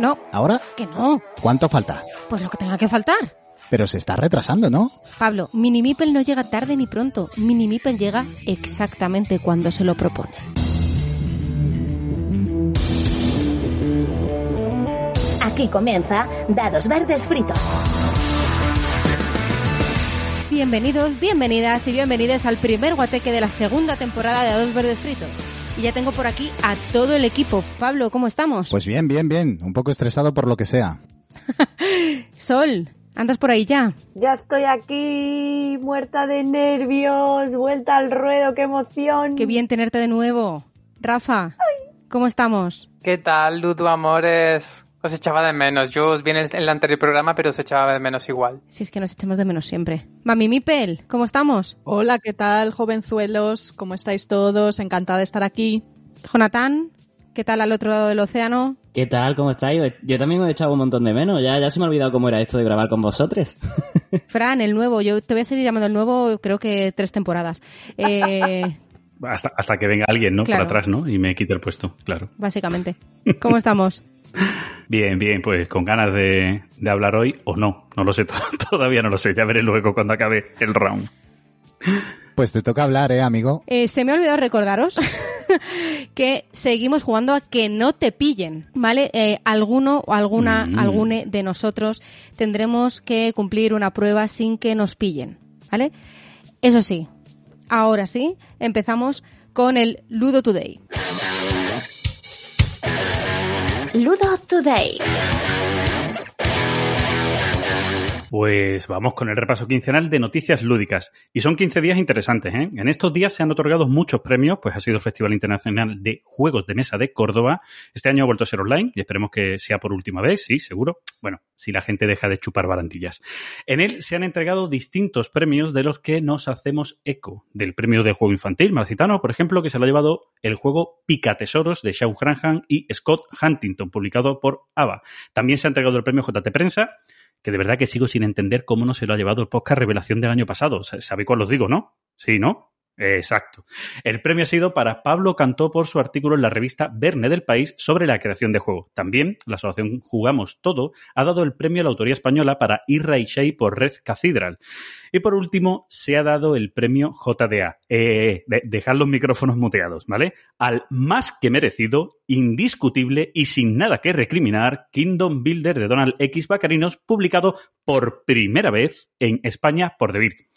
No, ¿Ahora? que no. ¿Cuánto falta? Pues lo que tenga que faltar. Pero se está retrasando, ¿no? Pablo, Mini Mipel no llega tarde ni pronto. Mini Mipel llega exactamente cuando se lo propone. Aquí comienza Dados Verdes Fritos. Bienvenidos, bienvenidas y bienvenidas al primer guateque de la segunda temporada de Dos Verdes Fritos. Y ya tengo por aquí a todo el equipo. Pablo, ¿cómo estamos? Pues bien, bien, bien. Un poco estresado por lo que sea. Sol, ¿andas por ahí ya? Ya estoy aquí, muerta de nervios, vuelta al ruedo, qué emoción. Qué bien tenerte de nuevo. Rafa, ¿cómo estamos? ¿Qué tal, Ludo Amores? Os echaba de menos. Yo os vi en el, en el anterior programa, pero os echaba de menos igual. Si es que nos echamos de menos siempre. Mami Mipel, ¿cómo estamos? Hola, ¿qué tal, jovenzuelos? ¿Cómo estáis todos? Encantada de estar aquí. Jonathan, ¿qué tal al otro lado del océano? ¿Qué tal? ¿Cómo estáis? Yo también os he echado un montón de menos. Ya, ya se me ha olvidado cómo era esto de grabar con vosotros. Fran, el nuevo. Yo te voy a seguir llamando el nuevo, creo que tres temporadas. Eh, Hasta, hasta que venga alguien, ¿no? Claro. Por atrás, ¿no? Y me quite el puesto, claro. básicamente. ¿Cómo estamos? Bien, bien, pues con ganas de, de hablar hoy o no. No lo sé, todavía no lo sé. Ya veré luego cuando acabe el round. Pues te toca hablar, ¿eh, amigo? Eh, se me ha olvidado recordaros que seguimos jugando a que no te pillen, ¿vale? Eh, alguno o alguna, Mm. algune de nosotros tendremos que cumplir una prueba sin que nos pillen, ¿vale? Eso sí, ahora sí, empezamos con el Ludo Today. Ludo Today. Pues vamos con el repaso quincenal de noticias lúdicas. Y son 15 días interesantes, ¿eh? En estos días se han otorgado muchos premios, pues ha sido el Festival Internacional de Juegos de Mesa de Córdoba. Este año ha vuelto a ser online y esperemos que sea por última vez, sí, seguro. Bueno, si la gente deja de chupar barandillas. En él se han entregado distintos premios de los que nos hacemos eco. Del premio del juego infantil marcitano, por ejemplo, que se lo ha llevado el juego Picatesoros de Shaw Granham y Scott Huntington, publicado por ABA. También se ha entregado el premio JT Prensa, que de verdad que sigo sin entender cómo no se lo ha llevado el podcast Revelación del año pasado. Sa- ¿Sabéis cuál os digo, no? Sí, ¿no? Exacto. El premio ha sido para Pablo Cantó por su artículo en la revista Verne del País sobre la creación de juego. También la asociación Jugamos Todo ha dado el premio a la autoría española para Irra y Shea por Red Cathedral. Y por último, se ha dado el premio JDA. Eh, de- dejad los micrófonos muteados, ¿vale? Al más que merecido, indiscutible y sin nada que recriminar Kingdom Builder de Donald X Bacarinos, publicado por primera vez en España por Debir.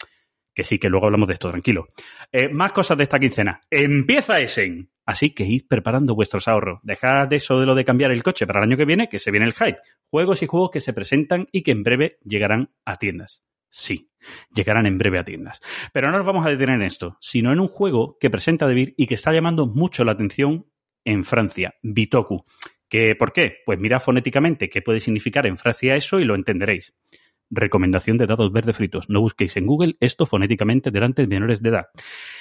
Que sí, que luego hablamos de esto, tranquilo. Eh, más cosas de esta quincena. Empieza Essen. Así que id preparando vuestros ahorros. Dejad eso de lo de cambiar el coche para el año que viene, que se viene el hype. Juegos y juegos que se presentan y que en breve llegarán a tiendas. Sí, llegarán en breve a tiendas. Pero no nos vamos a detener en esto, sino en un juego que presenta Debir y que está llamando mucho la atención en Francia, Bitoku. ¿Que, ¿Por qué? Pues mirad fonéticamente qué puede significar en Francia eso y lo entenderéis. Recomendación de dados verdes fritos. No busquéis en Google esto fonéticamente delante de menores de edad.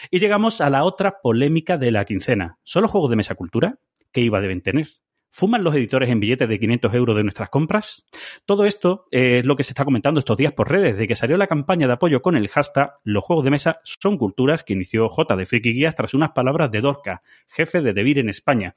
Y llegamos a la otra polémica de la quincena. ¿Solo juegos de mesa cultura? ¿Qué IVA deben tener? ¿Fuman los editores en billetes de 500 euros de nuestras compras? Todo esto eh, es lo que se está comentando estos días por redes, de que salió la campaña de apoyo con el hashtag Los juegos de mesa son culturas que inició J de Friki Guías tras unas palabras de Dorca, jefe de Debir en España.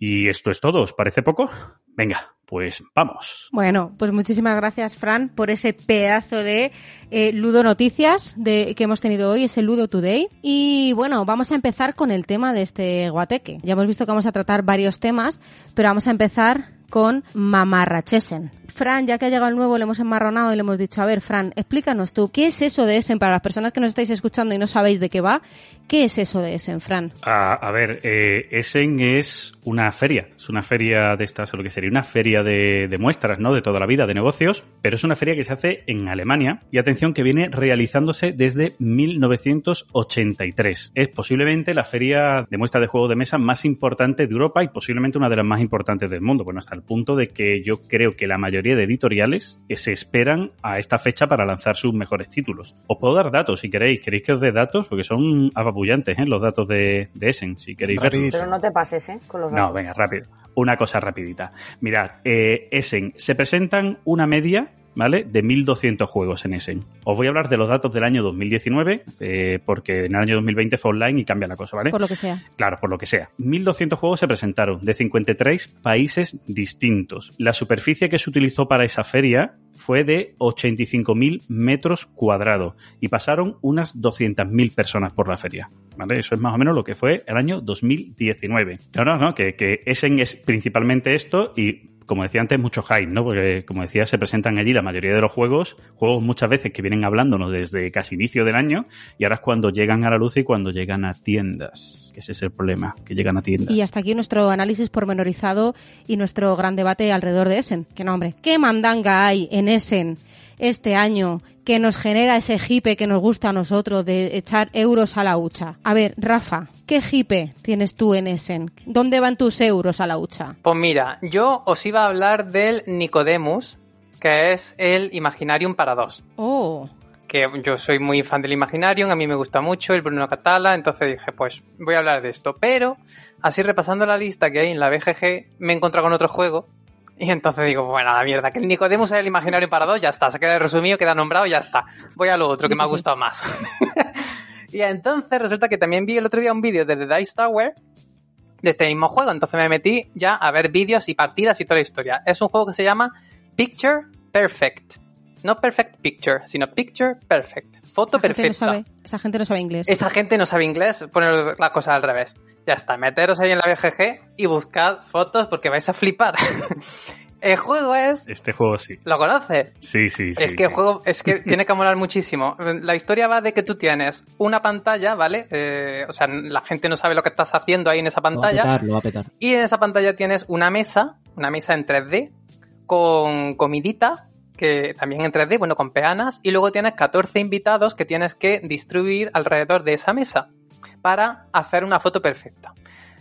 Y esto es todo, ¿os parece poco? Venga, pues vamos. Bueno, pues muchísimas gracias, Fran, por ese pedazo de eh, Ludo Noticias de, que hemos tenido hoy, ese Ludo Today. Y bueno, vamos a empezar con el tema de este guateque. Ya hemos visto que vamos a tratar varios temas, pero vamos a empezar con Mamarrachesen. Fran, ya que ha llegado el nuevo, le hemos enmarronado y le hemos dicho, a ver, Fran, explícanos tú, ¿qué es eso de Essen? Para las personas que nos estáis escuchando y no sabéis de qué va, ¿qué es eso de Essen, Fran? A, ver, eh, Essen es una feria, es una feria de estas, o lo que sería una feria de, de muestras, ¿no? De toda la vida, de negocios, pero es una feria que se hace en Alemania y atención que viene realizándose desde 1983. Es posiblemente la feria de muestras de juegos de mesa más importante de Europa y posiblemente una de las más importantes del mundo. Bueno, hasta el punto de que yo creo que la mayoría de editoriales que se esperan a esta fecha para lanzar sus mejores títulos. Os puedo dar datos si queréis. ¿Queréis que os dé datos? Porque son apabullantes, ¿eh? Los datos de, de Essen, si queréis verlos. Pero no te pases, ¿eh? Con los No, venga, rápido. Una cosa rapidita. Mirad, eh, Essen, se presentan una media, ¿vale? De 1.200 juegos en Essen. Os voy a hablar de los datos del año 2019, eh, porque en el año 2020 fue online y cambia la cosa, ¿vale? Por lo que sea. Claro, por lo que sea. 1.200 juegos se presentaron de 53 países distintos. La superficie que se utilizó para esa feria fue de 85.000 metros cuadrados y pasaron unas 200.000 personas por la feria. ¿Vale? Eso es más o menos lo que fue el año 2019. No, no, no, que, que Essen es principalmente esto y como decía antes, mucho hype, ¿no? Porque, como decía, se presentan allí la mayoría de los juegos, juegos muchas veces que vienen hablándonos desde casi inicio del año, y ahora es cuando llegan a la luz y cuando llegan a tiendas. Que ese es el problema, que llegan a tiendas. Y hasta aquí nuestro análisis pormenorizado y nuestro gran debate alrededor de Essen. Que no, hombre, ¿qué mandanga hay en Essen este año que nos genera ese jipe que nos gusta a nosotros de echar euros a la hucha? A ver, Rafa, ¿qué jipe tienes tú en Essen? ¿Dónde van tus euros a la hucha? Pues mira, yo os iba a hablar del Nicodemus, que es el Imaginarium para dos. Oh, Que yo soy muy fan del Imaginarium, a mí me gusta mucho el Bruno Catala, entonces dije, pues voy a hablar de esto. Pero, así repasando la lista que hay en la BGG, me he encontrado con otro juego. Y entonces digo, bueno, a la mierda, que el Nicodemus es el Imaginarium para dos, ya está, se queda resumido, queda nombrado, ya está. Voy a lo otro, que me ha gustado más. y entonces resulta que también vi el otro día un vídeo de The Dice Tower, de este mismo juego. Entonces me metí ya a ver vídeos y partidas y toda la historia. Es un juego que se llama Picture Perfect. No Perfect Picture, sino Picture Perfect. Foto perfecta. Esa gente no sabe inglés. Esa gente no sabe inglés, poner la cosa al revés. Ya está, meteros ahí en la BGG y buscad fotos porque vais a flipar. el juego es... Este juego sí. ¿Lo conoces? Sí, sí, sí. es que el juego es que tiene que molar muchísimo. La historia va de que tú tienes una pantalla, ¿vale? Eh, o sea, la gente no sabe lo que estás haciendo ahí en esa Lo va a pantalla. petar, lo va a petar. Y en esa pantalla tienes una mesa, una mesa en 3D, con comidita, que también en 3D, bueno, con peanas, y luego tienes 14 invitados que tienes que distribuir alrededor de esa mesa para hacer una foto perfecta.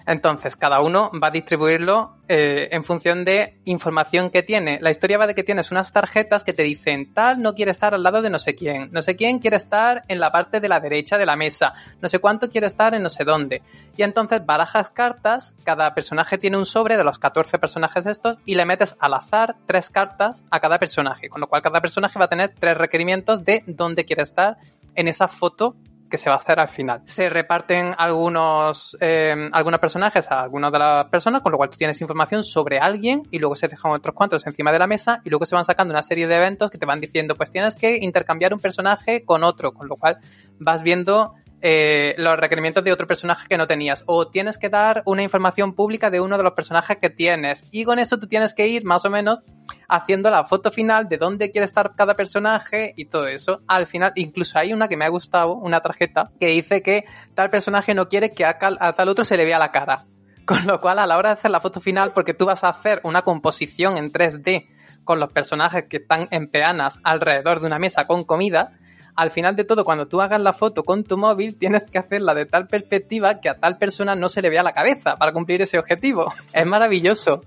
Entonces, cada uno va a distribuirlo eh, en función de información que tiene. La historia va de que tienes unas tarjetas que te dicen, tal no quiere estar al lado de no sé quién, no sé quién quiere estar en la parte de la derecha de la mesa, no sé cuánto quiere estar en no sé dónde. Y entonces barajas cartas, cada personaje tiene un sobre de los 14 personajes estos y le metes al azar tres cartas a cada personaje, con lo cual cada personaje va a tener tres requerimientos de dónde quiere estar en esa foto que se va a hacer al final. Se reparten algunos, eh, algunos personajes a algunas de las personas, con lo cual tú tienes información sobre alguien y luego se dejan otros cuantos encima de la mesa y luego se van sacando una serie de eventos que te van diciendo, pues tienes que intercambiar un personaje con otro, con lo cual vas viendo eh, los requerimientos de otro personaje que no tenías o tienes que dar una información pública de uno de los personajes que tienes y con eso tú tienes que ir más o menos haciendo la foto final de dónde quiere estar cada personaje y todo eso. Al final, incluso hay una que me ha gustado, una tarjeta, que dice que tal personaje no quiere que a, a tal otro se le vea la cara. Con lo cual, a la hora de hacer la foto final, porque tú vas a hacer una composición en 3D con los personajes que están en peanas alrededor de una mesa con comida, al final de todo, cuando tú hagas la foto con tu móvil, tienes que hacerla de tal perspectiva que a tal persona no se le vea la cabeza para cumplir ese objetivo. Es maravilloso.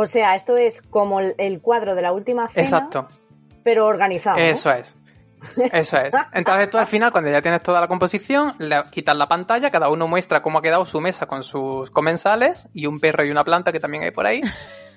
O sea, esto es como el, cuadro de la última cena, Exacto. pero organizado. ¿no? Eso es. Eso es. Entonces tú al final, cuando ya tienes toda la composición, le quitas la pantalla, cada uno muestra cómo ha quedado su mesa con sus comensales y un perro y una planta que también hay por ahí.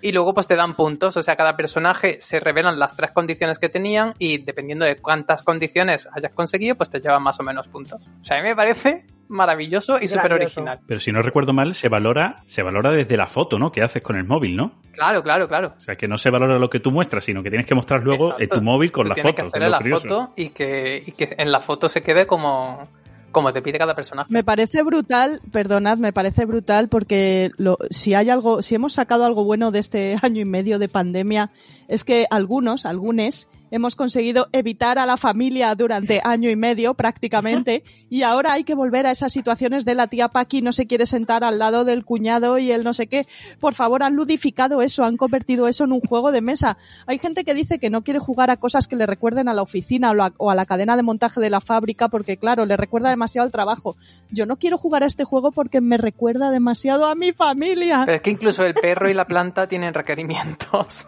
Y luego pues te dan puntos, o sea, cada personaje se revelan las tres condiciones que tenían y dependiendo de cuántas condiciones hayas conseguido, pues te llevan más o menos puntos. O sea, a mí me parece maravilloso y súper original. Pero si no recuerdo mal, se valora, se valora desde la foto, ¿no? Que haces con el móvil, ¿no? Claro, claro, claro. O sea, que no se valora lo que tú muestras, sino que tienes que mostrar luego Exacto. en tu móvil con Tú la tienes foto. que hacerle la curioso. foto y que, y que en la foto se quede como, como te pide cada personaje. Me parece brutal, perdonad, me parece brutal porque lo, si hay algo, si hemos sacado algo bueno de este año y medio de pandemia, es que algunos, algunos, hemos conseguido evitar a la familia durante año y medio prácticamente y ahora hay que volver a esas situaciones de la tía Paqui no se quiere sentar al lado del cuñado y el no sé qué. Por favor, han ludificado eso, han convertido eso en un juego de mesa. Hay gente que dice que no quiere jugar a cosas que le recuerden a la oficina o, a la cadena de montaje de la fábrica porque claro, le recuerda demasiado al trabajo. Yo no quiero jugar a este juego porque me recuerda demasiado a mi familia. Pero es que incluso el perro y la planta tienen requerimientos.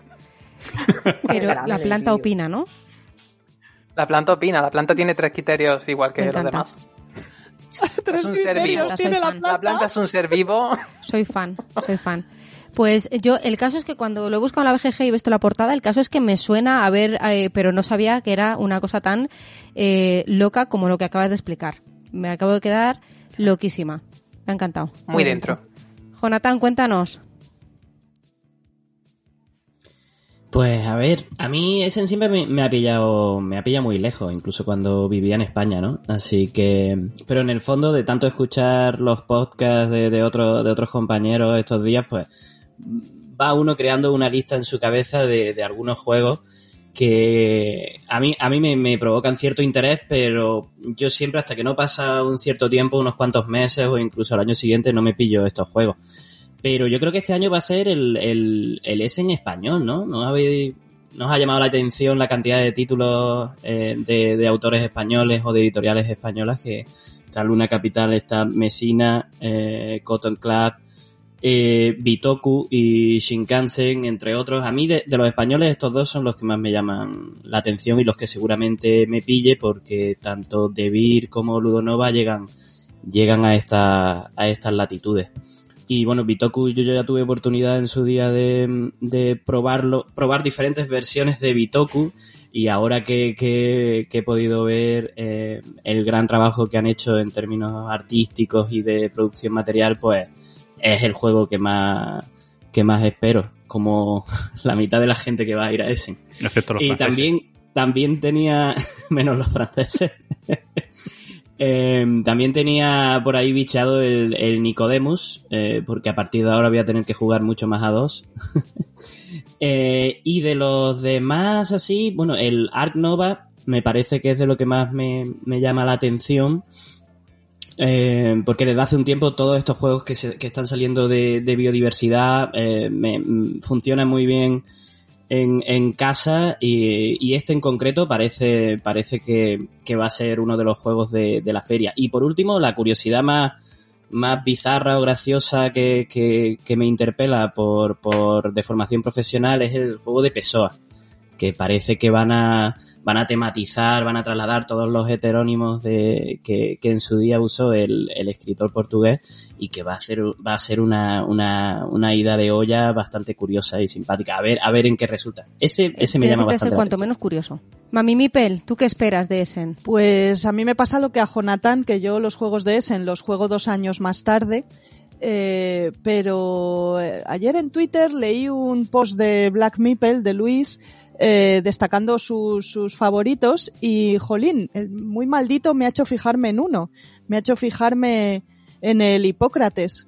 Pero la planta opina, ¿no? La planta opina, la planta tiene tres criterios igual que Me los encanta. demás. Tres es un ser vivo. tiene la fan. planta. La planta es un ser vivo. Soy fan, soy fan. Pues yo, el caso es que cuando lo he buscado en la BGG y he visto la portada, el caso es que me suena a ver, eh, pero no sabía que era una cosa tan eh, loca como lo que acabas de explicar. Me acabo de quedar loquísima. Me ha encantado. Muy dentro. Jonathan, cuéntanos. Pues a ver, a mí Essen siempre me, ha pillado, me ha pillado muy lejos, incluso cuando vivía en España, ¿no? Así que, pero en el fondo de tanto escuchar los podcasts de, de otros, de otros compañeros estos días, pues va uno creando una lista en su cabeza de, de algunos juegos que a mí, a mí me, me provocan cierto interés, pero yo siempre hasta que no pasa un cierto tiempo, unos cuantos meses o incluso al año siguiente, no me pillo estos juegos. Pero yo creo que este año va a ser el, el, el S en español, ¿no? ¿No habéis, nos ha llamado la atención la cantidad de títulos eh, de, de autores españoles o de editoriales españolas que la Luna Capital está Mesina, eh, Cotton Club, eh, Bitoku y Shinkansen, entre otros. A mí de, de los españoles estos dos son los que más me llaman la atención y los que seguramente me pille porque tanto Devir como Ludonova llegan, llegan a, esta, a estas latitudes. Y bueno, Bitoku yo ya tuve oportunidad en su día de, de probarlo, probar diferentes versiones de Bitoku y ahora que, que, que he podido ver eh, el gran trabajo que han hecho en términos artísticos y de producción material, pues es el juego que más, que más espero, como la mitad de la gente que va a ir a. Excepto los Y franceses. también, también tenía, menos los franceses, Eh, también tenía por ahí bichado el, el Nicodemus, eh, porque a partir de ahora voy a tener que jugar mucho más a dos. Eh, y de los demás así, bueno, el Ark Nova me parece que es de lo que más me, me llama la atención. Eh, porque desde hace un tiempo todos estos juegos que, se- que están saliendo de, de biodiversidad me, mm, funcionan muy bien en, en casa y, y este en concreto parece, parece que, que va a ser uno de los juegos de, de la feria. Y por último, la curiosidad más, más bizarra o graciosa que, que, que me interpela por, por de formación profesional es el juego de Pessoa que parece que van a van a tematizar, van a trasladar todos los heterónimos de que, que en su día usó el, el escritor portugués y que va a ser va a ser una, una, una ida de olla bastante curiosa y simpática. A ver a ver en qué resulta. Ese ese me llama bastante cuanto menos curioso. Mami Mipel, ¿tú qué esperas de Essen? Pues a mí me pasa lo que a Jonathan, que yo los juegos de Essen los juego dos años más tarde. eh, pero eh, ayer en Twitter leí un post de Black Meeple, de Luis, eh, destacando sus, sus favoritos y, jolín, el muy maldito me ha hecho fijarme en uno. Me ha hecho fijarme en el Hipócrates,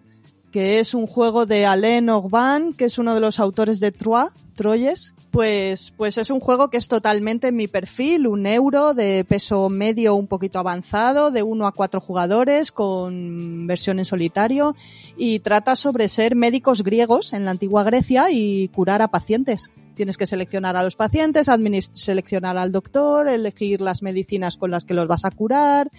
que es un juego de Alain Orban, que es uno de los autores de Troyes, Troyes. Pues, pues es un juego que es totalmente mi perfil, un euro de peso medio un poquito avanzado, de uno a cuatro jugadores, con versión en solitario, y trata sobre ser médicos griegos en la antigua Grecia y curar a pacientes. Tienes que seleccionar a los pacientes, seleccionar al doctor, elegir las medicinas con las que los vas a curar,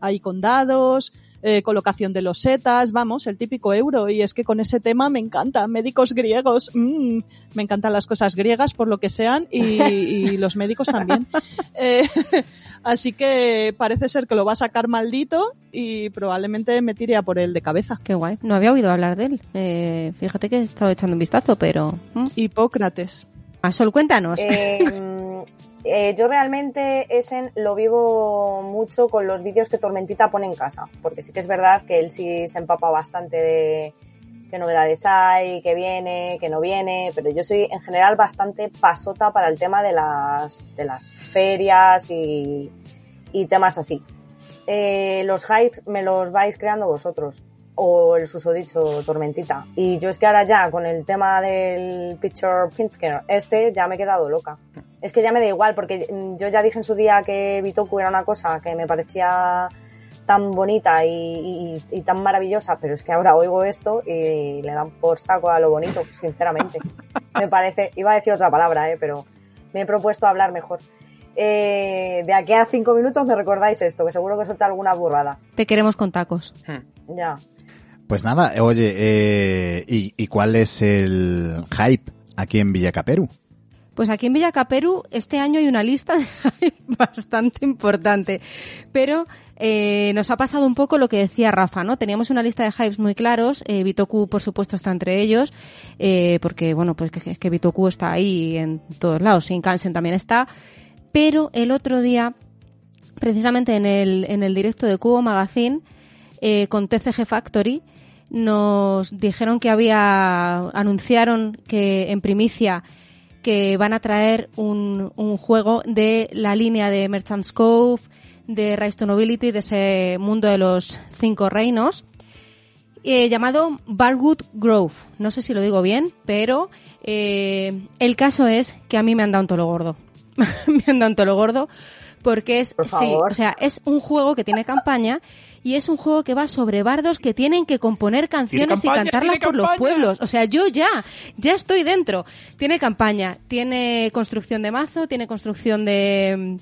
hay condados, eh, colocación de losetas, vamos, el típico euro. Y es que con ese tema me encanta. Médicos griegos, mm, me encantan las cosas griegas por lo que sean y, y los médicos también. Eh, así que parece ser que lo va a sacar maldito y probablemente me tire a por él de cabeza. Qué guay. No había oído hablar de él. Eh, fíjate que he estado echando un vistazo, pero... ¿Mm? Hipócrates. Sol, cuéntanos. Eh, eh, yo realmente Essen lo vivo mucho con los vídeos que Tormentita pone en casa, porque sí que es verdad que él sí se empapa bastante de qué novedades hay, qué viene, qué no viene, pero yo soy en general bastante pasota para el tema de las, de las ferias y, y temas así. eh, los hypes me los vais creando vosotros o el susodicho Tormentita. Y yo es que ahora ya con el tema del Picture Pinsker este ya me he quedado loca. Es que ya me da igual porque mm, yo ya dije en su día que Bitoku era una cosa que me parecía tan bonita y, y- y tan maravillosa, pero es que ahora oigo esto y le dan por saco a lo bonito, sinceramente. Me parece, iba a decir otra palabra, eh, pero me he propuesto hablar mejor. Eh, de aquí a cinco minutos me recordáis esto, que seguro que suelta alguna burrada. Te queremos con tacos. Hmm. Ya. Pues nada, oye, eh, ¿y, cuál es el hype aquí en Villacaperu? Pues aquí en Villacaperu este año hay una lista de hype bastante importante, pero eh, nos ha pasado un poco lo que decía Rafa, ¿no? Teníamos una lista de hypes muy claros, eh, Bitoku por supuesto está entre ellos, eh, porque bueno, pues que, que Bitoku está ahí en todos lados, Shinkansen también está, pero el otro día, precisamente en el, en el directo de Cubo Magazine, con TCG Factory, nos dijeron que había, anunciaron que en primicia que van a traer un, un juego de la línea de Merchant's Cove, de Rise to Nobility, de ese mundo de los cinco reinos, eh, llamado Barwood Grove. No sé si lo digo bien, pero eh, el caso es que a mí me han dado un tolo gordo. me han dado un tolo gordo porque es, Por sí, o sea, es un juego que tiene campaña y es un juego que va sobre bardos que tienen que componer canciones y cantarlas por los pueblos. O sea, yo ya, ya estoy dentro. Tiene campaña, tiene construcción de mazo, tiene construcción de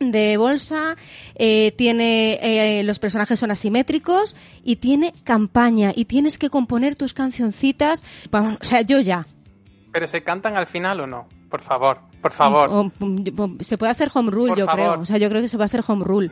de bolsa, eh, tiene eh, los personajes son asimétricos y tiene campaña y tienes que componer tus cancioncitas. Vamos, o sea, yo ya. ¿Pero se cantan al final o no? Por favor, por favor. O- o- se puede hacer home rule, Por yo favor. creo. O sea, yo creo que se puede hacer home rule.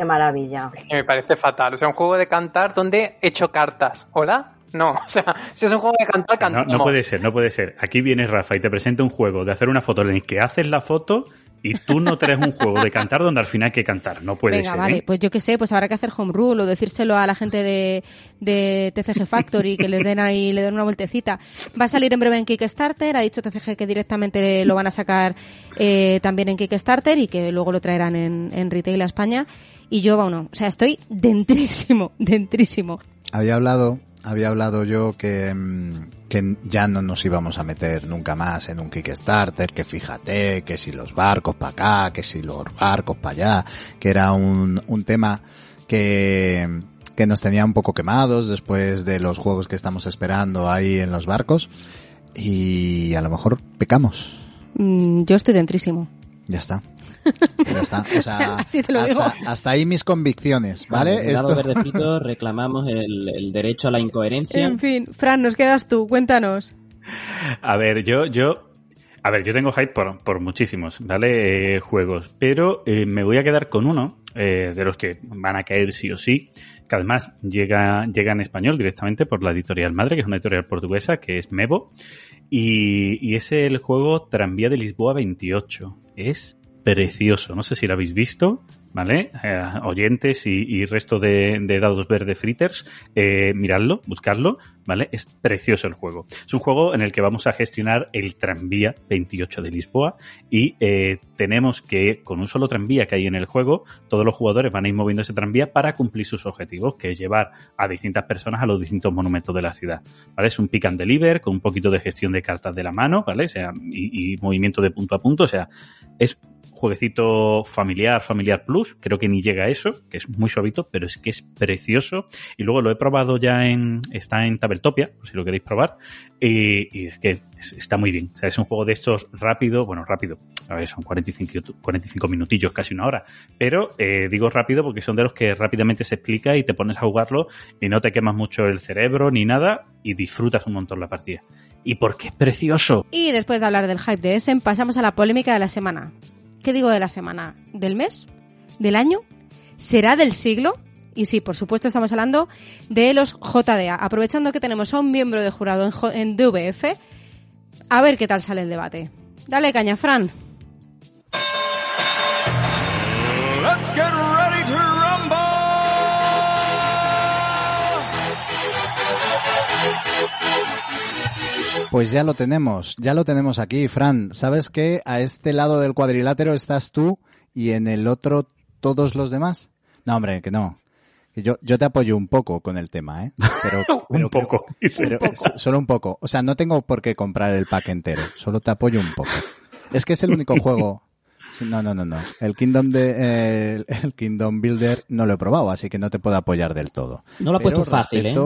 Qué maravilla. Que me parece fatal. O sea, un juego de cantar donde he hecho cartas. ¿Hola? No, o sea, si es un juego de cantar, No, cantamos. no puede ser, no puede ser. Aquí viene Rafa y te presenta un juego de hacer una foto en el que haces la foto y tú no traes un juego de cantar donde al final hay que cantar. No puede Venga, ser. vale, ¿eh? pues yo qué sé, pues habrá que hacer home rule o decírselo a la gente de, de TCG Factory que les den ahí, le den una vueltecita. Va a salir en breve en Kickstarter, ha dicho TCG que directamente lo van a sacar eh, también en Kickstarter y que luego lo traerán en, en retail a España. Y yo, bueno, o sea, estoy dentrísimo, dentrísimo. Había hablado, había hablado yo que, mm, que ya no nos íbamos a meter nunca más en un Kickstarter, que fíjate, que si los barcos para acá, que si los barcos para allá, que era un, un tema que, que nos tenía un poco quemados después de los juegos que estamos esperando ahí en los barcos. Y a lo mejor pecamos. Mm, yo estoy dentrísimo. Ya está. Ya está. O sea, Así te lo hasta, digo. hasta ahí mis convicciones, ¿vale? Esto- Verde Frito reclamamos el, el derecho a la incoherencia. En fin, Fran, nos quedas tú, cuéntanos. A ver, yo, yo, a ver, yo tengo hype por, por muchísimos, ¿vale? Eh, juegos, pero eh, me voy a quedar con uno eh, de los que van a caer sí o sí, que además llega, llega en español directamente por la editorial madre, que es una editorial portuguesa, que es Mevo, y, y es el juego Tranvía de Lisboa 28. Es precioso, no sé si lo habéis visto, ¿vale? Eh, oyentes y, resto de, de dados verde fritters, eh, miradlo, buscarlo, ¿vale? Es precioso el juego. Es un juego en el que vamos a gestionar el tranvía 28 de Lisboa y eh, tenemos que, con un solo tranvía que hay en el juego, todos los jugadores van a ir moviendo ese tranvía para cumplir sus objetivos, que es llevar a distintas personas a los distintos monumentos de la ciudad, ¿vale? Es un pick and deliver con un poquito de gestión de cartas de la mano, ¿vale? O sea, y, y movimiento de punto a punto, o sea, es jueguecito familiar, familiar plus, creo que ni llega a eso, que es muy suavito, pero es que es precioso. Y luego lo he probado ya en, está en Tabletopia, si lo queréis probar, y, es que es- está muy bien. O sea, es un juego de estos rápido, bueno, rápido, a ver, son 45, 45 minutillos, casi una hora, pero eh, digo rápido porque son de los que rápidamente se explica y te pones a jugarlo y no te quemas mucho el cerebro ni nada y disfrutas un montón la partida. Y porque es precioso. Y después de hablar del hype de Essen, pasamos a la polémica de la semana. ¿Qué digo de la semana? ¿Del mes? ¿Del año? ¿Será del siglo? Y sí, por supuesto estamos hablando de los JDA. Aprovechando que tenemos a un miembro de jurado en, DVF, a ver qué tal sale el debate. Dale caña, Fran. Let's get ready to rumble! Pues ya lo tenemos, ya lo tenemos aquí, Fran. ¿Sabes que a este lado del cuadrilátero estás tú y en el otro todos los demás? No, hombre, que no. Yo, yo te apoyo un poco con el tema, ¿eh? Pero, Un pero- poco. pero- solo un poco. O sea, no tengo por qué comprar el pack entero. Solo te apoyo un poco. Es que es el único juego. No, no, no, no. El Kingdom de, eh, el- Kingdom Builder no lo he probado, así que no te puedo apoyar del todo. No lo ha puesto fácil, ¿eh?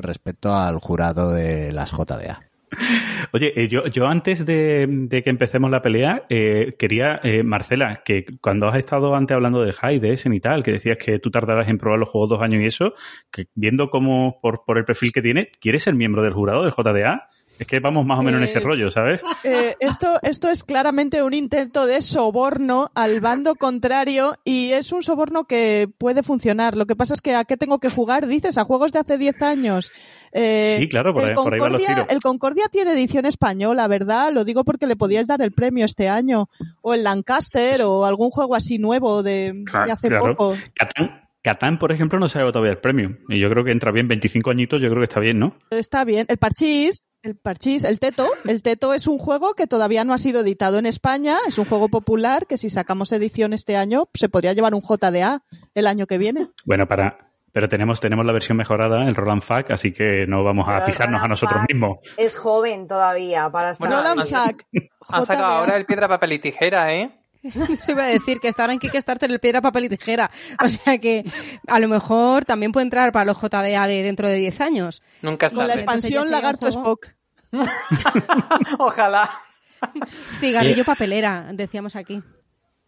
Respecto al jurado de las JDA. Oye, eh, yo, yo antes de, que empecemos la pelea, eh, quería, eh, Marcela, que cuando has estado antes hablando de High, de Essen y tal, que decías que tú tardarás en probar los juegos dos años y eso, que viendo cómo, por, por el perfil que tiene, ¿quieres ser miembro del jurado del JDA? Es que vamos más o menos en ese Eh, rollo, ¿sabes? Eh, esto, esto es claramente un intento de soborno al bando contrario y es un soborno que puede funcionar. Lo que pasa es que ¿a qué tengo que jugar? Dices, a juegos de hace 10 años. Eh, Sí, claro, por el ahí- por ahí van los Concordia- tiros. El Concordia tiene edición española, ¿verdad? Lo digo porque le podíais dar el premio este año. O el Lancaster o algún juego así nuevo de, de Claro, hace claro. poco. Catán, Catán, por ejemplo, no se ha llevado todavía el premio. Y yo creo que entra bien 25 añitos, yo creo que está bien, ¿no? Está bien. El Parchís, el Parchís, el Teto. El Teto es un juego que todavía no ha sido editado en España. Es un juego popular que si sacamos edición este año se podría llevar un JDA el año que viene. Bueno, para... Pero tenemos, tenemos la versión mejorada, el Roland Fack, así que no vamos a Pero pisarnos a nosotros Fack mismos. Es joven todavía para estar. Bueno, Roland Sack. Han sacado ahora el piedra, papel y tijera, ¿eh? Eso iba a decir, que está ahora en Kickstarter el piedra, papel y tijera. O sea que a lo mejor también puede entrar para los JDA de dentro de 10 años. Nunca es Con la expansión Lagarto Spock. Ojalá. Cigarrillo Eh, papelera, decíamos aquí.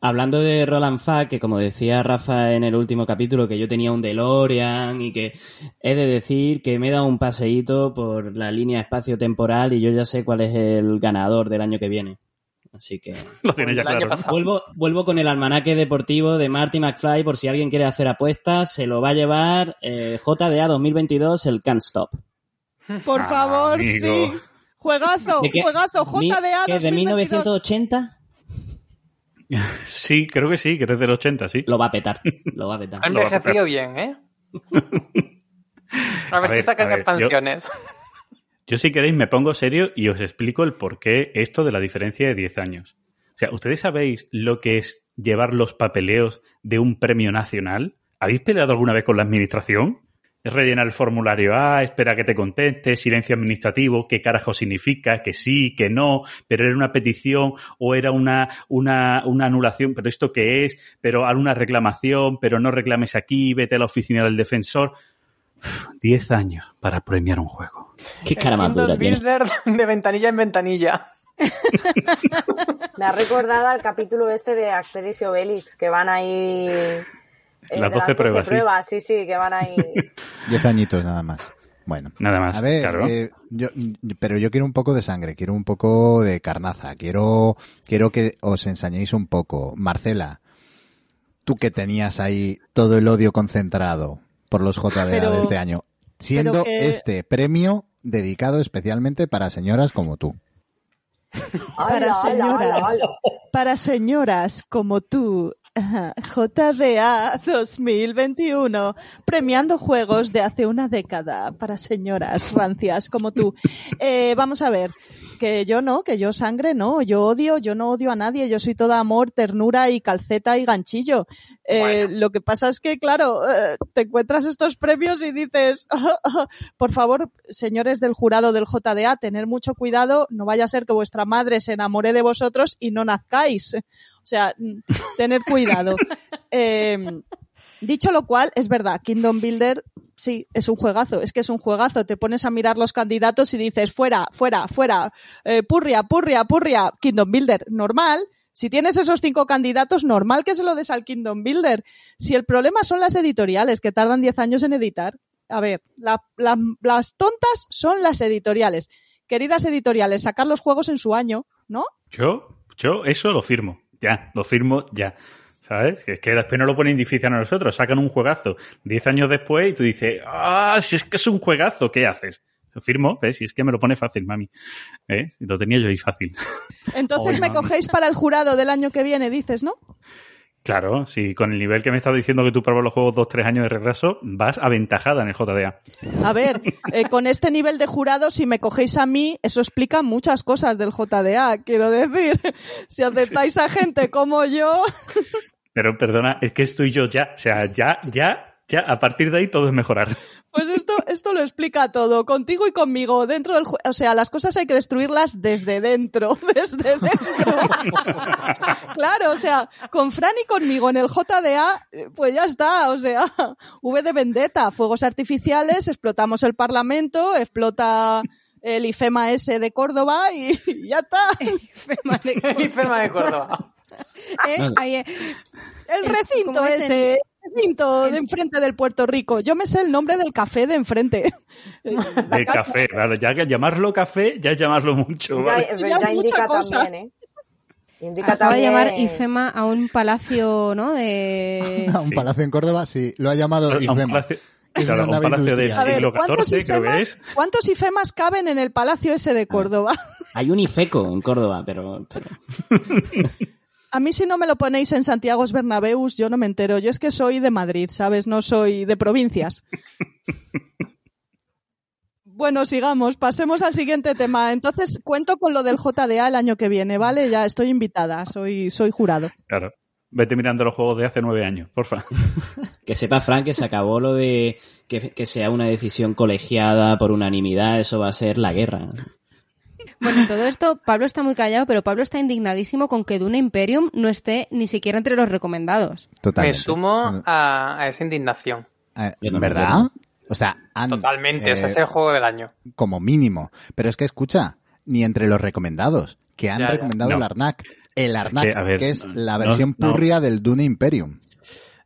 Hablando de Roland Fack, que como decía Rafa en el último capítulo, que yo tenía un DeLorean y que he de decir que me he dado un paseíto por la línea espacio-temporal y yo ya sé cuál es el ganador del año que viene. Así que Lo tienes ya El año claro. vuelvo, vuelvo con el almanaque deportivo de Marty McFly por si alguien quiere hacer apuestas, se lo va a llevar eh, JDA 2022, el Can't Stop. Por Ah, favor, amigo. sí. Juegazo, ¿De qué? juegazo, JDA ¿qué, ¿De 2022. 1980? Sí, creo que sí, que eres del 80, sí. Lo va a petar, lo va a petar. Ha envejecido bien, ¿eh? A ver A si sacan a ver, yo- expansiones. Yo si queréis me pongo serio y os explico el porqué esto de la diferencia de 10 años. O sea, ¿ustedes sabéis lo que es llevar los papeleos de un premio nacional? ¿Habéis peleado alguna vez con la administración? Es rellenar el formulario A, espera que te conteste, silencio administrativo, qué carajo significa, que sí, que no, pero era una petición o era una, una, una anulación, pero esto qué es, pero haz una reclamación, pero no reclames aquí, vete a la oficina del defensor. Uf, Diez años para premiar un juego. Qué cara más dura. Builder de ventanilla en ventanilla. Me ha recordado al capítulo este de Asterix y Obelix, que van ahí. eh, Las de 12 pruebas, sí. pruebas, sí, sí, que van ahí. Diez añitos nada más. Bueno. Nada más, A ver, claro. eh, yo, pero yo quiero un poco de sangre, quiero un poco de carnaza, quiero, quiero que os ensañéis un poco. Marcela, tú que tenías ahí todo el odio concentrado por los JDA Pero- de este año, siendo que- este premio dedicado especialmente para señoras como tú. Para señoras. Para señoras como tú, JDA 2021, premiando juegos de hace una década para señoras rancias como tú. Eh, vamos a ver, que yo no, que yo sangre no, yo odio, yo no odio a nadie, yo soy toda amor, ternura y calceta y ganchillo. Eh, Lo que pasa es que, claro, eh, te encuentras estos premios y dices, por favor, señores del jurado del JDA, tener mucho cuidado, no vaya a ser que vuestra madre se enamore de vosotros y no nazcáis. O sea, mm, tener cuidado. Eh, dicho lo cual, es verdad, Kingdom Builder sí, es un juegazo, es que es un juegazo. Te pones a mirar los candidatos y dices, fuera, fuera, fuera, eh, purria, purria, purria, Kingdom Builder, normal. Si tienes esos cinco candidatos, normal que se lo des al Kingdom Builder. Si el problema son las editoriales, que tardan 10 años en editar. A ver, la- la- las tontas son las editoriales. Queridas editoriales, sacar los juegos en su año, ¿no? Yo, yo eso lo firmo. Ya, lo firmo ya. ¿Sabes? Es que después no lo ponen difícil a nosotros. Sacan un juegazo diez años después y tú dices, ah, si es que es un juegazo, ¿qué haces? Lo firmo, ¿ves? Si es que me lo pone fácil, mami. ¿Eh? Lo tenía yo ahí fácil. Entonces me mami. cogéis para el jurado del año que viene, dices, ¿no? Claro, si con el nivel que me estás diciendo que tú pruebas los juegos dos, tres años de retraso, vas aventajada en el JDA. A ver, eh, con este nivel de jurado, si me cogéis a mí, eso explica muchas cosas del JDA. Quiero decir, si aceptáis a gente como yo, Pero perdona, es que estoy yo ya. O sea, ya, ya, ya, a partir de ahí todo es mejorar. Pues esto, esto lo explica todo, contigo y conmigo, dentro del, o sea, las cosas hay que destruirlas desde dentro, desde dentro. claro, o sea, con Fran y conmigo en el JDA, pues ya está, o sea, V de vendetta, fuegos artificiales, explotamos el Parlamento, explota el IFEMA S de Córdoba y, y ya está. De- El IFEMA de Córdoba. ¿Eh? Vale. Ahí, eh. El recinto ¿Cómo es ese, el recinto de enfrente del Puerto Rico. Yo me sé el nombre del café de enfrente. De café, claro. Ya que llamarlo café, ya es llamarlo mucho. Ya, ¿vale? ya Ya indica mucha cosa. también, ¿eh? Indica Acaba de llamar IFEMA a un palacio, ¿no? De... A un Sí. palacio en Córdoba, sí, lo ha llamado A un IFEMA. claro, un palacio del siglo ¿cuántos XIV, creo que IFEMAs, es. ¿cuántos IFEMAs caben en el palacio ese de Córdoba? Hay un IFECO en Córdoba, pero, pero A mí si no me lo ponéis en Santiago Bernabéus, yo no me entero. Yo es que soy de Madrid, ¿sabes? No soy de provincias. Bueno, sigamos, pasemos al siguiente tema. Entonces, cuento con lo del JDA el año que viene, ¿vale? Ya estoy invitada, soy, soy jurado. Claro. Vete mirando los juegos de hace nueve años, porfa. que sepa Frank que se acabó lo de que, que sea una decisión colegiada por unanimidad, eso va a ser la guerra. Bueno, en todo esto, Pablo está muy callado, pero Pablo está indignadísimo con que Dune Imperium no esté ni siquiera entre los recomendados. Me Totalmente. sumo a, a esa indignación. Eh, me ¿Verdad? O sea, han, Totalmente, eh, ese es el juego del año. como mínimo. Pero es que escucha, ni entre los recomendados, que han Ya, ya. recomendado No. el Arnak. El Arnak, que, a ver, que es la versión no. purria del Dune Imperium.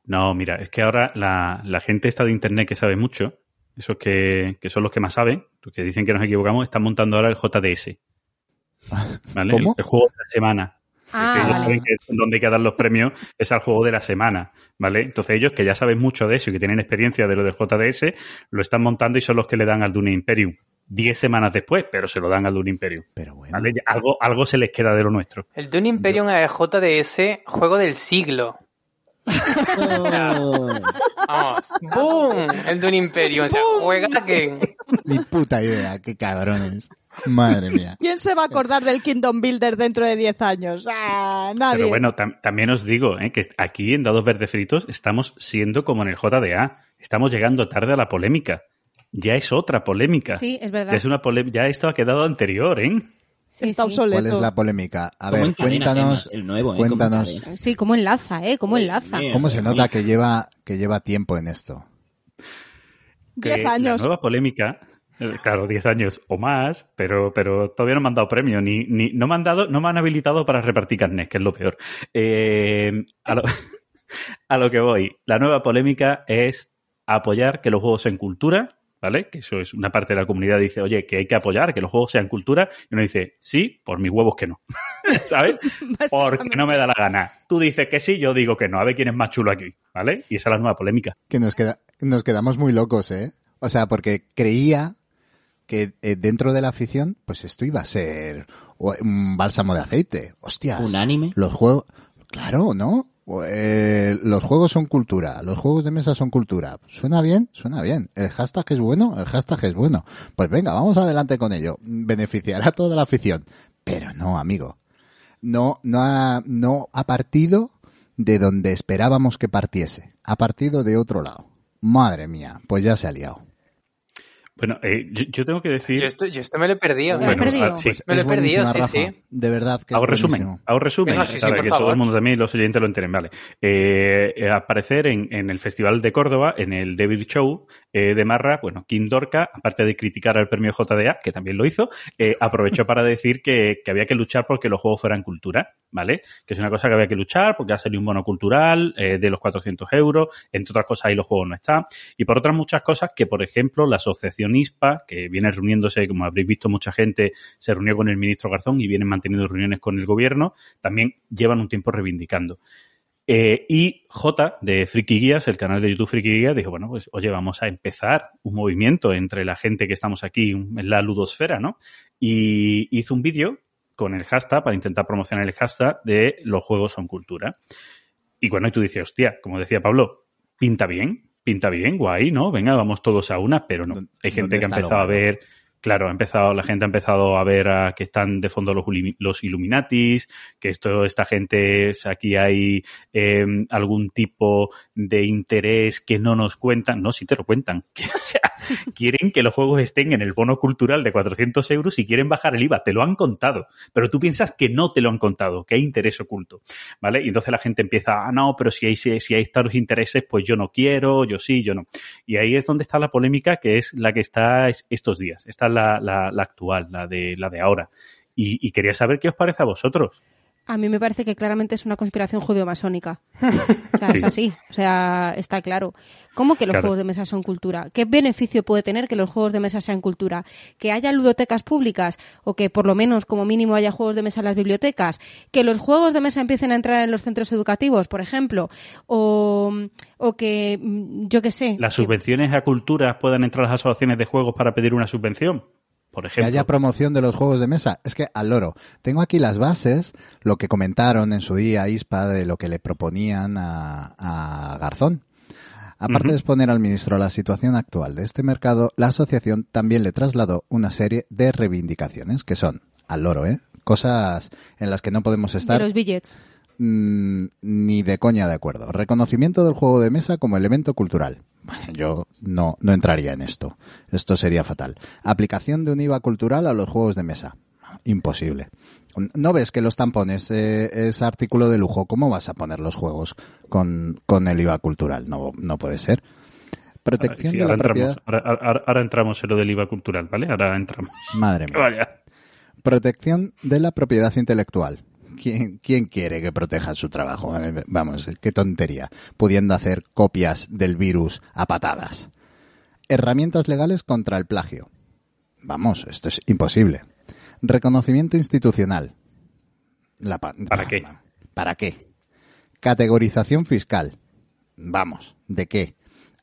No, mira, es que ahora la, la gente está de internet que sabe mucho, esos que, que son los que más saben, los que dicen que nos equivocamos, están montando ahora el JDS. ¿Vale? ¿Cómo? El, el juego de la semana. Ah, que ellos vale. saben que donde hay que dar los premios es al juego de la semana, ¿vale? Entonces ellos que ya saben mucho de eso y que tienen experiencia de lo del JDS, lo están montando y son los que le dan al Dune Imperium. Diez semanas después, pero se lo dan al Dune Imperium. Pero bueno. ¿vale? Algo, algo se les queda de lo nuestro. El Dune Imperium es el JDS, juego del siglo. Vamos, ¡boom! El Dune Imperium. O sea, juega que. Ni puta idea, qué cabrones. Madre mía. ¿Quién se va a acordar del Kingdom Builder dentro de 10 años? Ah, nadie. Pero bueno, tam- también os digo ¿eh? que aquí en Dados Verdes Fritos estamos siendo como en el JDA. Estamos llegando tarde a la polémica. Ya es otra polémica. Sí, es verdad. Ya, es una polé- ya esto ha quedado anterior, ¿eh? Sí, Está sí. obsoleto. ¿Cuál es la polémica? A ¿Cómo ver, cuéntanos, temas? El nuevo, ¿eh? ¿Cómo cuéntanos? Sí, cómo enlaza, ¿eh? Cómo enlaza. ¿cómo se nota que lleva, que lleva tiempo en esto? que 10 años. La nueva polémica, eh, claro, 10 años o más, pero, pero todavía no me han dado premio, ni, ni no me han dado, no me han habilitado para repartir carnet, que es lo peor. Eh, a, lo, a lo que voy, la nueva polémica es apoyar que los juegos sean cultura, ¿vale? Que eso es una parte de la comunidad dice, oye, que hay que apoyar que los juegos sean cultura, y uno dice, sí, por mis huevos que no, ¿sabes? Porque no me da la gana. Tú dices que sí, yo digo que no, a ver quién es más chulo aquí, ¿vale? Y esa es la nueva polémica. Que nos, queda, nos quedamos muy locos, ¿eh? O sea, porque creía que eh, dentro de la afición, pues esto iba a ser un bálsamo de aceite. Hostias. Unánime. Los juegos, claro, ¿no? Eh, los juegos son cultura, los juegos de mesa son cultura. ¿Suena bien? Suena bien. ¿El hashtag es bueno? El hashtag es bueno. Pues venga, vamos adelante con ello. Beneficiará a toda la afición. Pero no, amigo. No, no ha, no ha partido de donde esperábamos que partiese. Ha partido de otro lado. Madre mía, pues ya se ha liado. Bueno, eh, yo, yo tengo que decir... Yo esto, yo esto me lo he perdido. Lo he Bueno, perdido. ah, sí. Pues Me lo he perdido, sí, Rafa. sí. De verdad que Hago es resumen, hago resumen Venga, sí, para por que todo favor. el mundo también, los oyentes lo enteren, vale. Eh, eh, aparecer en, en el Festival de Córdoba, en el Devil Show eh, de Marra, bueno, Kim Dorca, aparte de criticar al premio JDA, que también lo hizo, eh, aprovechó para decir que, que había que luchar porque los juegos fueran cultura, ¿vale? Que es una cosa que había que luchar porque ha salido un bono cultural eh, de los 400 euros, entre otras cosas ahí los juegos no están, y por otras muchas cosas que, por ejemplo, la asociación ISPA, que viene reuniéndose, como habréis visto mucha gente, se reunió con el ministro Garzón y vienen manteniendo reuniones con el gobierno, también llevan un tiempo reivindicando. Eh, y J de Friki Guías, el canal de YouTube Friki Guías, dijo, bueno, pues oye, vamos a empezar un movimiento entre la gente que estamos aquí en la ludosfera, ¿no? Y hizo un vídeo con el hashtag, para intentar promocionar el hashtag de los juegos son cultura. Y bueno, y tú dices, hostia, como decía Pablo, pinta bien, pinta bien, guay, ¿no? Venga, vamos todos a una, pero no. Hay gente ¿Dónde que ha empezado a ver Claro, ha empezado, la gente ha empezado a ver a que están de fondo los, los Illuminatis, que esto, esta gente, sea, aquí hay eh, algún tipo de interés que no nos cuentan. No, sí te lo cuentan. o sea, quieren que los juegos estén en el bono cultural de 400 euros y quieren bajar el IVA. Te lo han contado, pero tú piensas que no te lo han contado, que hay interés oculto, ¿vale? Y entonces la gente empieza, ah, no, pero si hay, si, si hay estos intereses, pues yo no quiero, yo sí, yo no. Y ahí es donde está la polémica, que es la que está es- estos días. Esta la, la, actual, la de, la de ahora. Y quería saber qué os parece a vosotros. A mí me parece que claramente es una conspiración judeo-masónica. O sea, Sí. Es así, o sea, está claro. ¿Cómo que los Claro. juegos de mesa son cultura? ¿Qué beneficio puede tener que los juegos de mesa sean cultura? ¿Que haya ludotecas públicas o que por lo menos como mínimo haya juegos de mesa en las bibliotecas? ¿Que los juegos de mesa empiecen a entrar en los centros educativos, por ejemplo? ¿O, o que, mm, yo qué sé, Las que- subvenciones a culturas puedan entrar a las asociaciones de juegos para pedir una subvención, por Que haya promoción de los juegos de mesa. Es que al loro. Tengo aquí las bases, lo que comentaron en su día ISPA de lo que le proponían a, a Garzón. Aparte de exponer al ministro la situación actual de este mercado, la asociación también le trasladó una serie de reivindicaciones, que son, al loro, ¿eh? Cosas en las que no podemos de estar los billets? Mm, ni de coña de acuerdo. Reconocimiento del juego de mesa como elemento cultural. Yo no, no entraría en esto. Esto sería fatal. Aplicación de un IVA cultural a los juegos de mesa. Imposible. ¿No ves que los tampones eh, es artículo de lujo? ¿Cómo vas a poner los juegos con, con el IVA cultural? No, no puede ser. Protección Sí, de ahora, la propiedad. entramos, ahora, ahora- ahora entramos en lo del IVA cultural, ¿vale? Ahora entramos. Madre mía. Vaya. Protección de la propiedad intelectual. ¿Quién, quién quiere que proteja su trabajo? Vamos, qué tontería. Pudiendo hacer copias del virus a patadas. Herramientas legales contra el plagio. Vamos, esto es imposible. Reconocimiento institucional. La ¿Para qué? ¿Para qué? Categorización fiscal. Vamos, ¿de qué?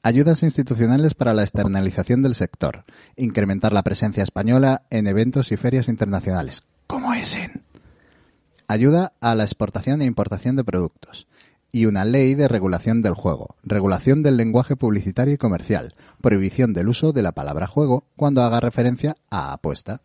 Ayudas institucionales para la externalización del sector. Incrementar la presencia española en eventos y ferias internacionales. Como ESEN. Ayuda a la exportación e importación de productos. Y una ley de regulación del juego. Regulación del lenguaje publicitario y comercial. Prohibición del uso de la palabra juego cuando haga referencia a apuesta.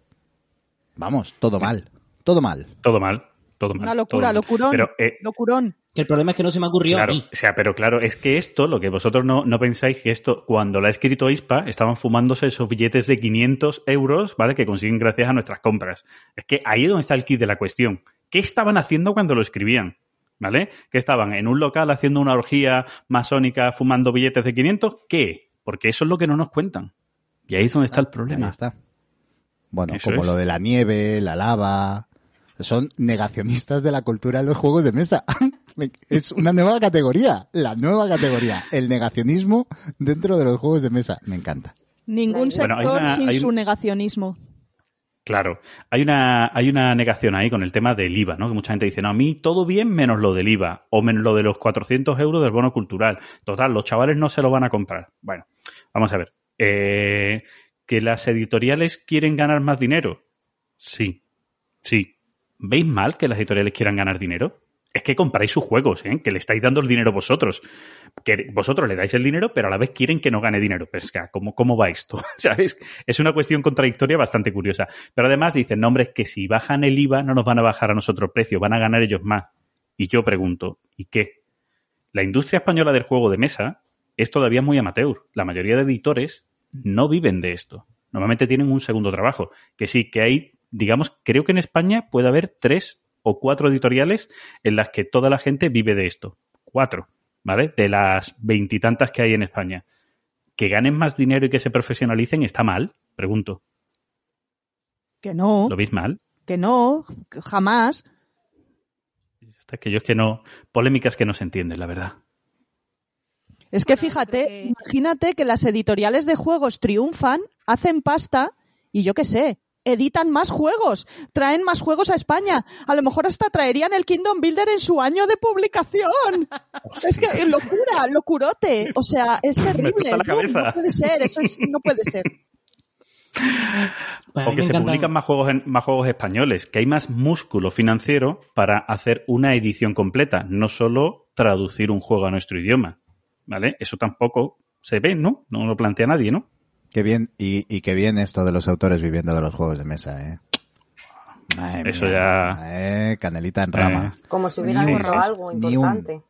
Vamos, todo mal. Todo mal. Todo mal. Todo mal. Una todo locura, mal. locurón. Pero, eh, Locurón. Que el problema es que no se me ocurrió Claro, a mí. o sea, pero claro, es que esto, lo que vosotros no, no pensáis que esto, cuando lo ha escrito ISPA, estaban fumándose esos billetes de 500 euros, ¿vale? Que consiguen gracias a nuestras compras. Es que ahí es donde está el kit de la cuestión. ¿Qué estaban haciendo cuando lo escribían? ¿Vale? ¿Que estaban en un local haciendo una orgía masónica fumando billetes de 500? ¿Qué? Porque eso es lo que no nos cuentan. Y ahí es donde está el Ahí problema. está. Bueno, Eso como es. lo de la nieve, la lava. Son negacionistas de la cultura en los juegos de mesa. Me- es una nueva categoría. La nueva categoría. El negacionismo dentro de los juegos de mesa. Me encanta. Ningún sector una- sin un- su negacionismo. Claro, hay una, hay una negación ahí con el tema del IVA, ¿no? Que mucha gente dice, no, a mí todo bien menos lo del IVA o menos lo de los 400 euros del bono cultural. Total, los chavales no se lo van a comprar. Bueno, vamos a ver. Eh, ¿Que las editoriales quieren ganar más dinero? Sí, sí. ¿Veis mal que las editoriales quieran ganar dinero? Es que compráis sus juegos, ¿eh? Que le estáis dando el dinero vosotros. Que vosotros le dais el dinero, pero a la vez quieren que no gane dinero. Pero es que, ¿cómo, cómo va esto? ¿Sabes? Es una cuestión contradictoria bastante curiosa. Pero además dicen, no, hombre, que si bajan el IVA no nos van a bajar a nosotros el precio, van a ganar ellos más. Y yo pregunto, ¿y qué? La industria española del juego de mesa es todavía muy amateur. La mayoría de editores no viven de esto. Normalmente tienen un segundo trabajo. Que sí, que hay, digamos, creo que en España puede haber tres o cuatro editoriales en las que toda la gente vive de esto. Cuatro, ¿vale? De las veintitantas que hay en España. Que ganen más dinero y que se profesionalicen está mal, pregunto. Que no, ¿Lo veis mal? que no, que jamás. Está que yo es que no. Polémicas que no se entienden, la verdad. Es que Bueno, fíjate, que- imagínate que las editoriales de juegos triunfan, hacen pasta y yo qué sé, editan más juegos, traen más juegos a España. A lo mejor hasta traerían el Kingdom Builder en su año de publicación. es que eh, locura, locurote. O sea, es terrible. No, cabeza. no puede ser, eso es, no puede ser. O que se publican más juegos, en- más juegos españoles, que hay más músculo financiero para hacer una edición completa, no solo traducir un juego a nuestro idioma. ¿Vale? Eso tampoco se ve, ¿no? No lo plantea nadie, ¿no? Qué bien, y, y qué bien esto de los autores viviendo de los juegos de mesa, ¿eh? Madre Eso mía, ya- eh, canelita en rama. Como si hubiera Ni borrado algo ni un- importante.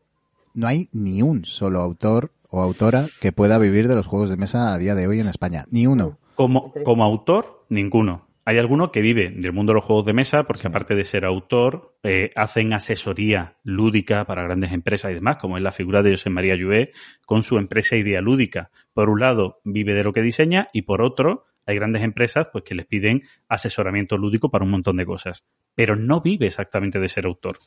No hay ni un solo autor o autora que pueda vivir de los juegos de mesa a día de hoy en España. Ni uno. Como, como autor, ninguno. Hay alguno que vive del mundo de los juegos de mesa porque aparte de ser autor, eh, hacen asesoría lúdica para grandes empresas y demás, como es la figura de José María Lluvé con su empresa Idea Lúdica. Por un lado, vive de lo que diseña y por otro, hay grandes empresas pues que les piden asesoramiento lúdico para un montón de cosas. Pero no vive exactamente de ser autor.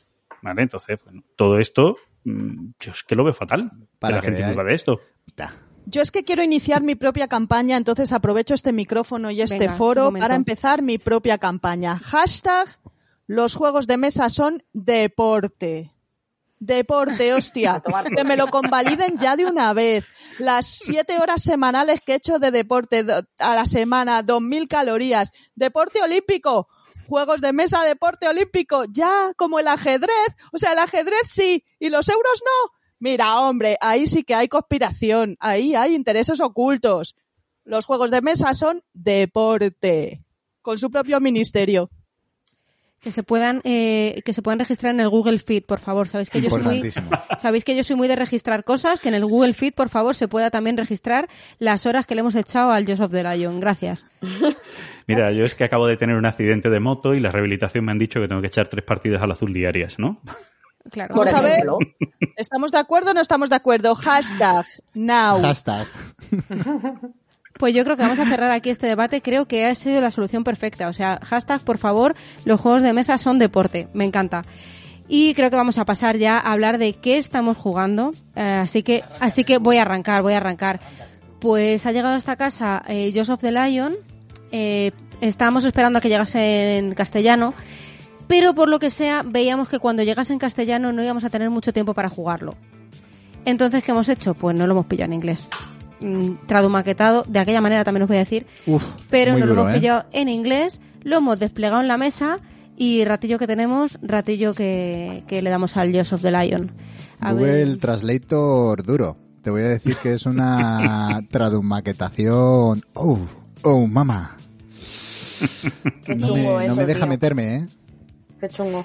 ¿Vale? Entonces, bueno, todo esto, mm, yo es que lo veo fatal. Para que la que gente viva de esto. Yo es que quiero iniciar mi propia campaña, entonces aprovecho este micrófono y este Venga, foro para empezar mi propia campaña. Hashtag los juegos de mesa son deporte. Deporte, hostia. Que me lo convaliden ya de una vez. Las siete horas semanales que he hecho de deporte a la semana, dos mil calorías. Deporte olímpico. Juegos de mesa, deporte olímpico. Ya, como el ajedrez. O sea, el ajedrez sí, y los euros no. Mira, hombre, ahí sí que hay conspiración. Ahí hay intereses ocultos. Los juegos de mesa son deporte. Con su propio ministerio. Que se puedan eh, que se puedan registrar en el Google Feed, por favor. Sabéis que yo soy muy sabéis que yo soy muy de registrar cosas, que en el Google Feed, por favor, se pueda también registrar las horas que le hemos echado al Joseph de Lion. Gracias. Mira, yo es que acabo de tener un accidente de moto y la rehabilitación me han dicho que tengo que echar tres partidas al azul diarias, ¿no? Claro. Por Vamos a ver. ¿Estamos de acuerdo o no estamos de acuerdo? Hashtag now. Hashtag. Pues yo creo que vamos a cerrar aquí este debate. Creo que ha sido la solución perfecta. O sea, hashtag, por favor, los juegos de mesa son deporte. Me encanta. Y creo que vamos a pasar ya a hablar de qué estamos jugando. Eh, así que, así que voy a arrancar, voy a arrancar. Pues ha llegado a esta casa Joseph the Lion. Eh, estábamos esperando a que llegase en castellano. Pero por lo que sea, veíamos que cuando llegase en castellano no íbamos a tener mucho tiempo para jugarlo. Entonces, ¿qué hemos hecho? Pues no lo hemos pillado en inglés. Mm, Tradumaquetado, de aquella manera también os voy a decir. Uf, Pero nos duro, lo hemos ¿eh? pillado en inglés, lo hemos desplegado en la mesa y ratillo que tenemos, ratillo que, que le damos al Joseph the Lion. A Google ver, Translator duro. Te voy a decir que es una tradumaquetación. Oh, oh, mamá. No me, no eso, me deja tío. meterme, ¿eh? Qué chungo.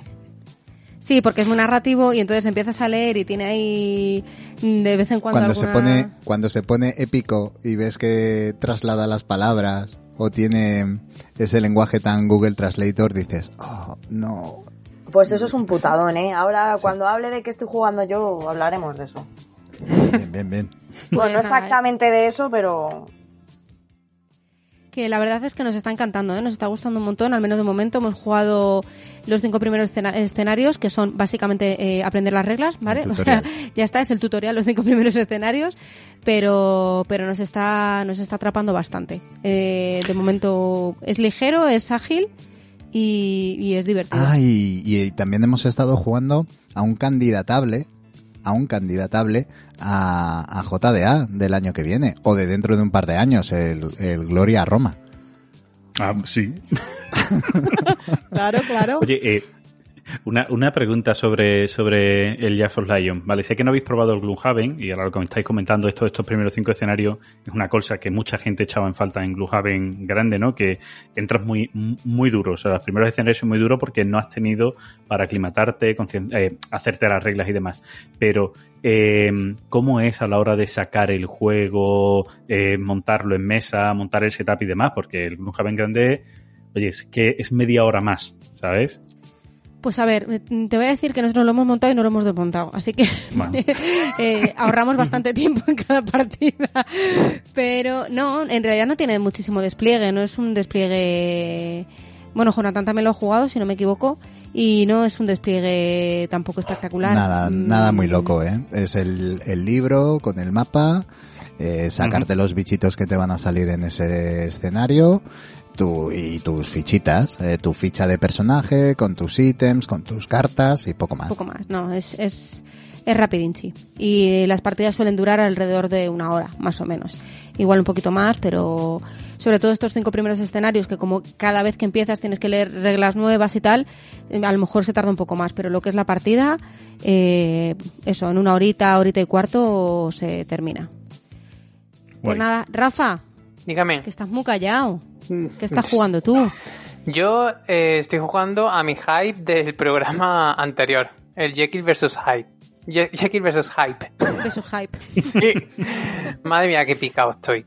Sí, porque es muy narrativo y entonces empiezas a leer y tiene ahí de vez en cuando Cuando se pone, cuando se pone épico y ves que traslada las palabras o tiene ese lenguaje tan Google Translator, dices, oh, no. Pues eso es un putadón, ¿eh? Ahora, cuando hable de que estoy jugando yo, hablaremos de eso. Bien, bien, bien. Pues Bueno, no exactamente de eso, pero Que la verdad es que nos está encantando, ¿eh? nos está gustando un montón, al menos de momento hemos jugado los cinco primeros escena- escenarios, que son básicamente eh, aprender las reglas, ¿vale? O sea, ya está, es el tutorial, los cinco primeros escenarios, pero, pero nos está, nos está atrapando bastante. Eh, de momento es ligero, es ágil y, y es divertido. Ah, y, y también hemos estado jugando a un candidatable, a un candidatable a, a JDA del año que viene, o de dentro de un par de años, el, el Gloria a Roma. Ah, sí. Claro, claro. Oye, eh, una, una pregunta sobre, sobre el of Lion. Vale, sé que no habéis probado el Gloomhaven y ahora lo que me estáis comentando, esto, estos primeros cinco escenarios, es una cosa que mucha gente echaba en falta en Gloomhaven grande, ¿no? Que entras muy, muy duro. O sea, los primeros escenarios son muy duros porque no has tenido para aclimatarte, eh, hacerte las reglas y demás. Pero, eh, ¿cómo es a la hora de sacar el juego, eh, montarlo en mesa, montar el setup y demás? Porque el Gloomhaven grande, oye, es que es media hora más, ¿sabes? Pues a ver, te voy a decir que nosotros lo hemos montado y no lo hemos desmontado, así que Bueno. eh, ahorramos bastante tiempo en cada partida. Pero no, en realidad no tiene muchísimo despliegue, no es un despliegue... Bueno, Jonathan también lo ha jugado, si no me equivoco, y no es un despliegue tampoco espectacular. Nada, nada muy loco, ¿eh? Es el, el libro con el mapa, eh, sacarte los bichitos que te van a salir en ese escenario tu, y tus fichitas, eh, tu ficha de personaje con tus ítems, con tus cartas y poco más. poco más, no, es, es, es rapidinchi. Y las partidas suelen durar alrededor de una hora, más o menos. Igual un poquito más, pero sobre todo estos cinco primeros escenarios, que como cada vez que empiezas tienes que leer reglas nuevas y tal, eh, a lo mejor se tarda un poco más, pero lo que es la partida, eh, eso, en una horita, horita y cuarto se termina. Pues Guay. nada, Rafa, Dígame. Que estás muy callado. ¿Qué estás jugando tú? Yo eh, estoy jugando a mi hype del programa anterior, el Jekyll vs. Hype. Je- Jekyll vs. Hype. Su hype. Sí. Madre mía, qué picado estoy.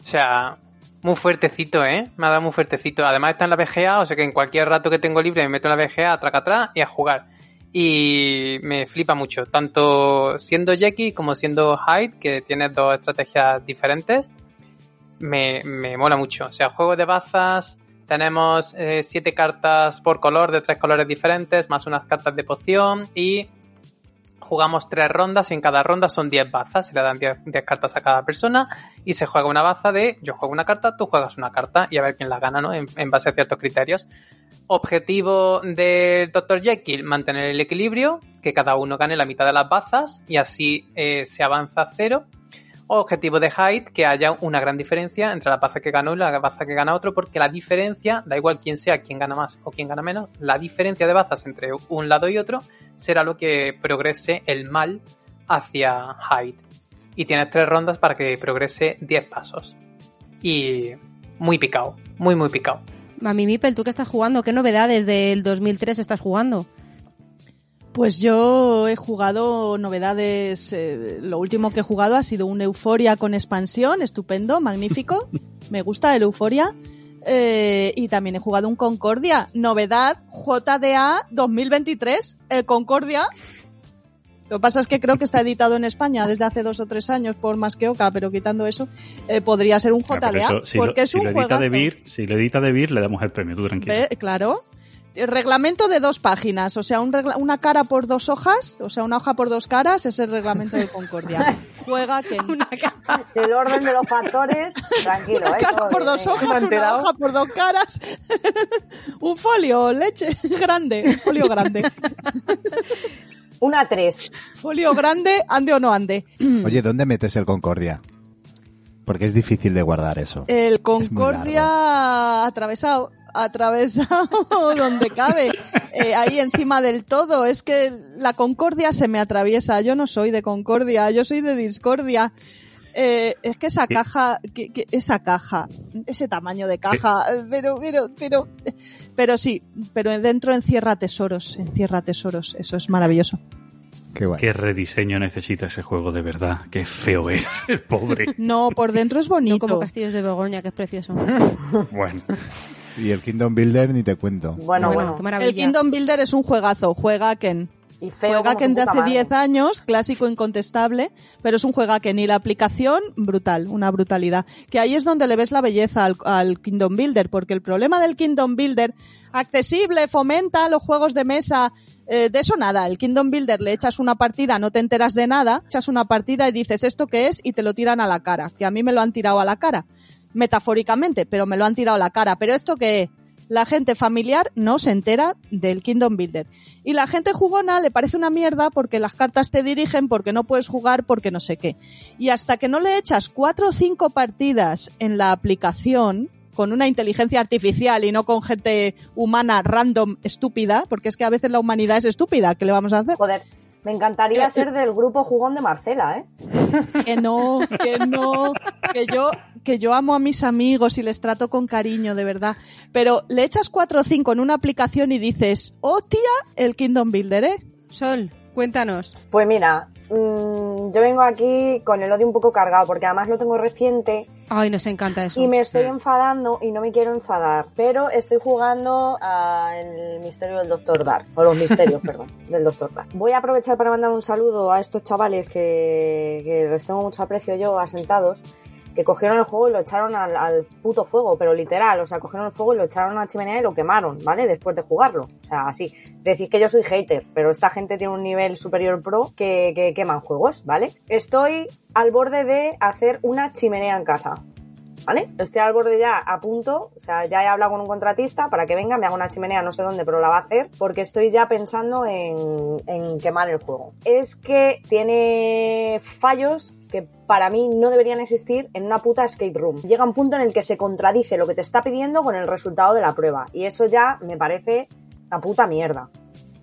O sea, muy fuertecito, ¿eh? Me ha dado muy fuertecito. Además está en la VGA, o sea que en cualquier rato que tengo libre me meto en la VGA, traca atrás y a jugar. Y me flipa mucho, tanto siendo Jackie como siendo Hyde, que tiene dos estrategias diferentes. Me, mola mucho. O sea, juego de bazas, tenemos eh, siete cartas por color de tres colores diferentes, más unas cartas de poción y jugamos tres rondas y en cada ronda son 10 bazas, se le dan 10, 10 cartas a cada persona y se juega una baza de yo juego una carta, tú juegas una carta y a ver quién la gana, ¿no? En, en base a ciertos criterios. Objetivo del Dr. Jekyll, mantener el equilibrio, que cada uno gane la mitad de las bazas y así eh, se avanza a cero. Objetivo de Hyde, que haya una gran diferencia entre la baza que ganó y la baza que gana otro, porque la diferencia, da igual quién sea, quién gana más o quién gana menos, la diferencia de bazas entre un lado y otro será lo que progrese el mal hacia Hyde. Y tienes tres rondas para que progrese 10 pasos. Y muy picado, muy, muy picado. Mami Mipel, ¿tú qué estás jugando? ¿Qué novedades del 2003 estás jugando? Pues yo he jugado novedades. eh, lo último que he jugado ha sido un Euforia con expansión, estupendo, magnífico. Me gusta el Euforia. Eh, y también he jugado un Concordia. Novedad JDA 2023. El Concordia. Lo que pasa es que creo que está editado en España desde hace dos o tres años por más que Oca, pero quitando eso, eh, podría ser un Ah, JDA. eso, si lo- porque es si un lo edita de Vir, si lo edita de Vir, le damos el premio, tú tranquilo. Ve, Claro. El reglamento de dos páginas, o sea, un regla- una cara por dos hojas, o sea, una hoja por dos caras, es el reglamento de Concordia. Juega que El orden de los factores, tranquilo, una ¿eh? cara Todo por dos venga. hojas, una hoja por dos caras, un folio, leche grande, folio grande, Una 3. folio grande, ande o no ande. Oye, ¿dónde metes el Concordia? Porque es difícil de guardar eso. El Es Concordia atravesado, atravesado donde cabe, eh, ahí encima del todo. Es que la Concordia se me atraviesa. Yo no soy de Concordia, yo soy de Discordia. Eh, es que esa caja, que, que esa caja, ese tamaño de caja, eh, pero, pero, pero, pero sí, pero dentro encierra tesoros, encierra tesoros. Eso es maravilloso. Qué guay. ¿Qué rediseño necesita ese juego de verdad? Qué feo es el pobre. No, por dentro es bonito. No como Castillos de Begoña, que es precioso. Bueno, Y el Kingdom Builder ni te cuento. Bueno, Bueno, bueno. qué maravilla. El Kingdom Builder es un juegazo, juega Ken. Y feo Juega como Ken su de hace madre. 10 años, clásico incontestable, pero es un juega Ken y la aplicación brutal, una brutalidad. Que ahí es donde le ves la belleza al, al Kingdom Builder, porque el problema del Kingdom Builder, accesible, fomenta los juegos de mesa, eh, de eso nada. El Kingdom Builder le echas una partida, no te enteras de nada, echas una partida y dices esto qué es y te lo tiran a la cara, que a mí me lo han tirado a la cara, metafóricamente, pero me lo han tirado a la cara. Pero esto qué es? La gente familiar no se entera del Kingdom Builder. Y la gente jugona le parece una mierda porque las cartas te dirigen, porque no puedes jugar, porque no sé qué. Y hasta que no le echas cuatro o cinco partidas en la aplicación, con una inteligencia artificial y no con gente humana random estúpida, porque es que a veces la humanidad es estúpida, ¿qué le vamos a hacer? Me encantaría ser del grupo jugón de Marcela, ¿eh? Que no, que no, que yo, que yo amo a mis amigos y les trato con cariño, de verdad. Pero le echas cuatro o cinco en una aplicación y dices, oh tía, el Kingdom Builder, ¿eh? Sol, cuéntanos. Pues mira, mm, yo vengo aquí con el odio un poco cargado, porque además lo tengo reciente Ay, nos encanta eso. y me estoy enfadando y no me quiero enfadar. Pero estoy jugando al misterio del Doctor Dark, o los misterios, perdón, del Doctor Dark. Voy a aprovechar para mandar un saludo a estos chavales que, que les tengo mucho aprecio yo, asentados, que cogieron el juego y lo echaron al, puto fuego, pero literal, o sea, cogieron el fuego y lo echaron a una chimenea y lo quemaron, ¿vale? Después de jugarlo. O sea, así. Decís que yo soy hater, pero esta gente tiene un nivel superior pro que, que queman juegos, ¿vale? Estoy al borde de hacer una chimenea en casa. ¿Vale? Estoy al borde ya a punto, o sea, ya he hablado con un contratista para que venga, me haga una chimenea, no sé dónde, pero la va a hacer, porque estoy ya pensando en, en quemar el juego. Es que tiene fallos que para mí no deberían existir en una puta escape room. Llega un punto en el que se contradice lo que te está pidiendo con el resultado de la prueba, y eso ya me parece una puta mierda.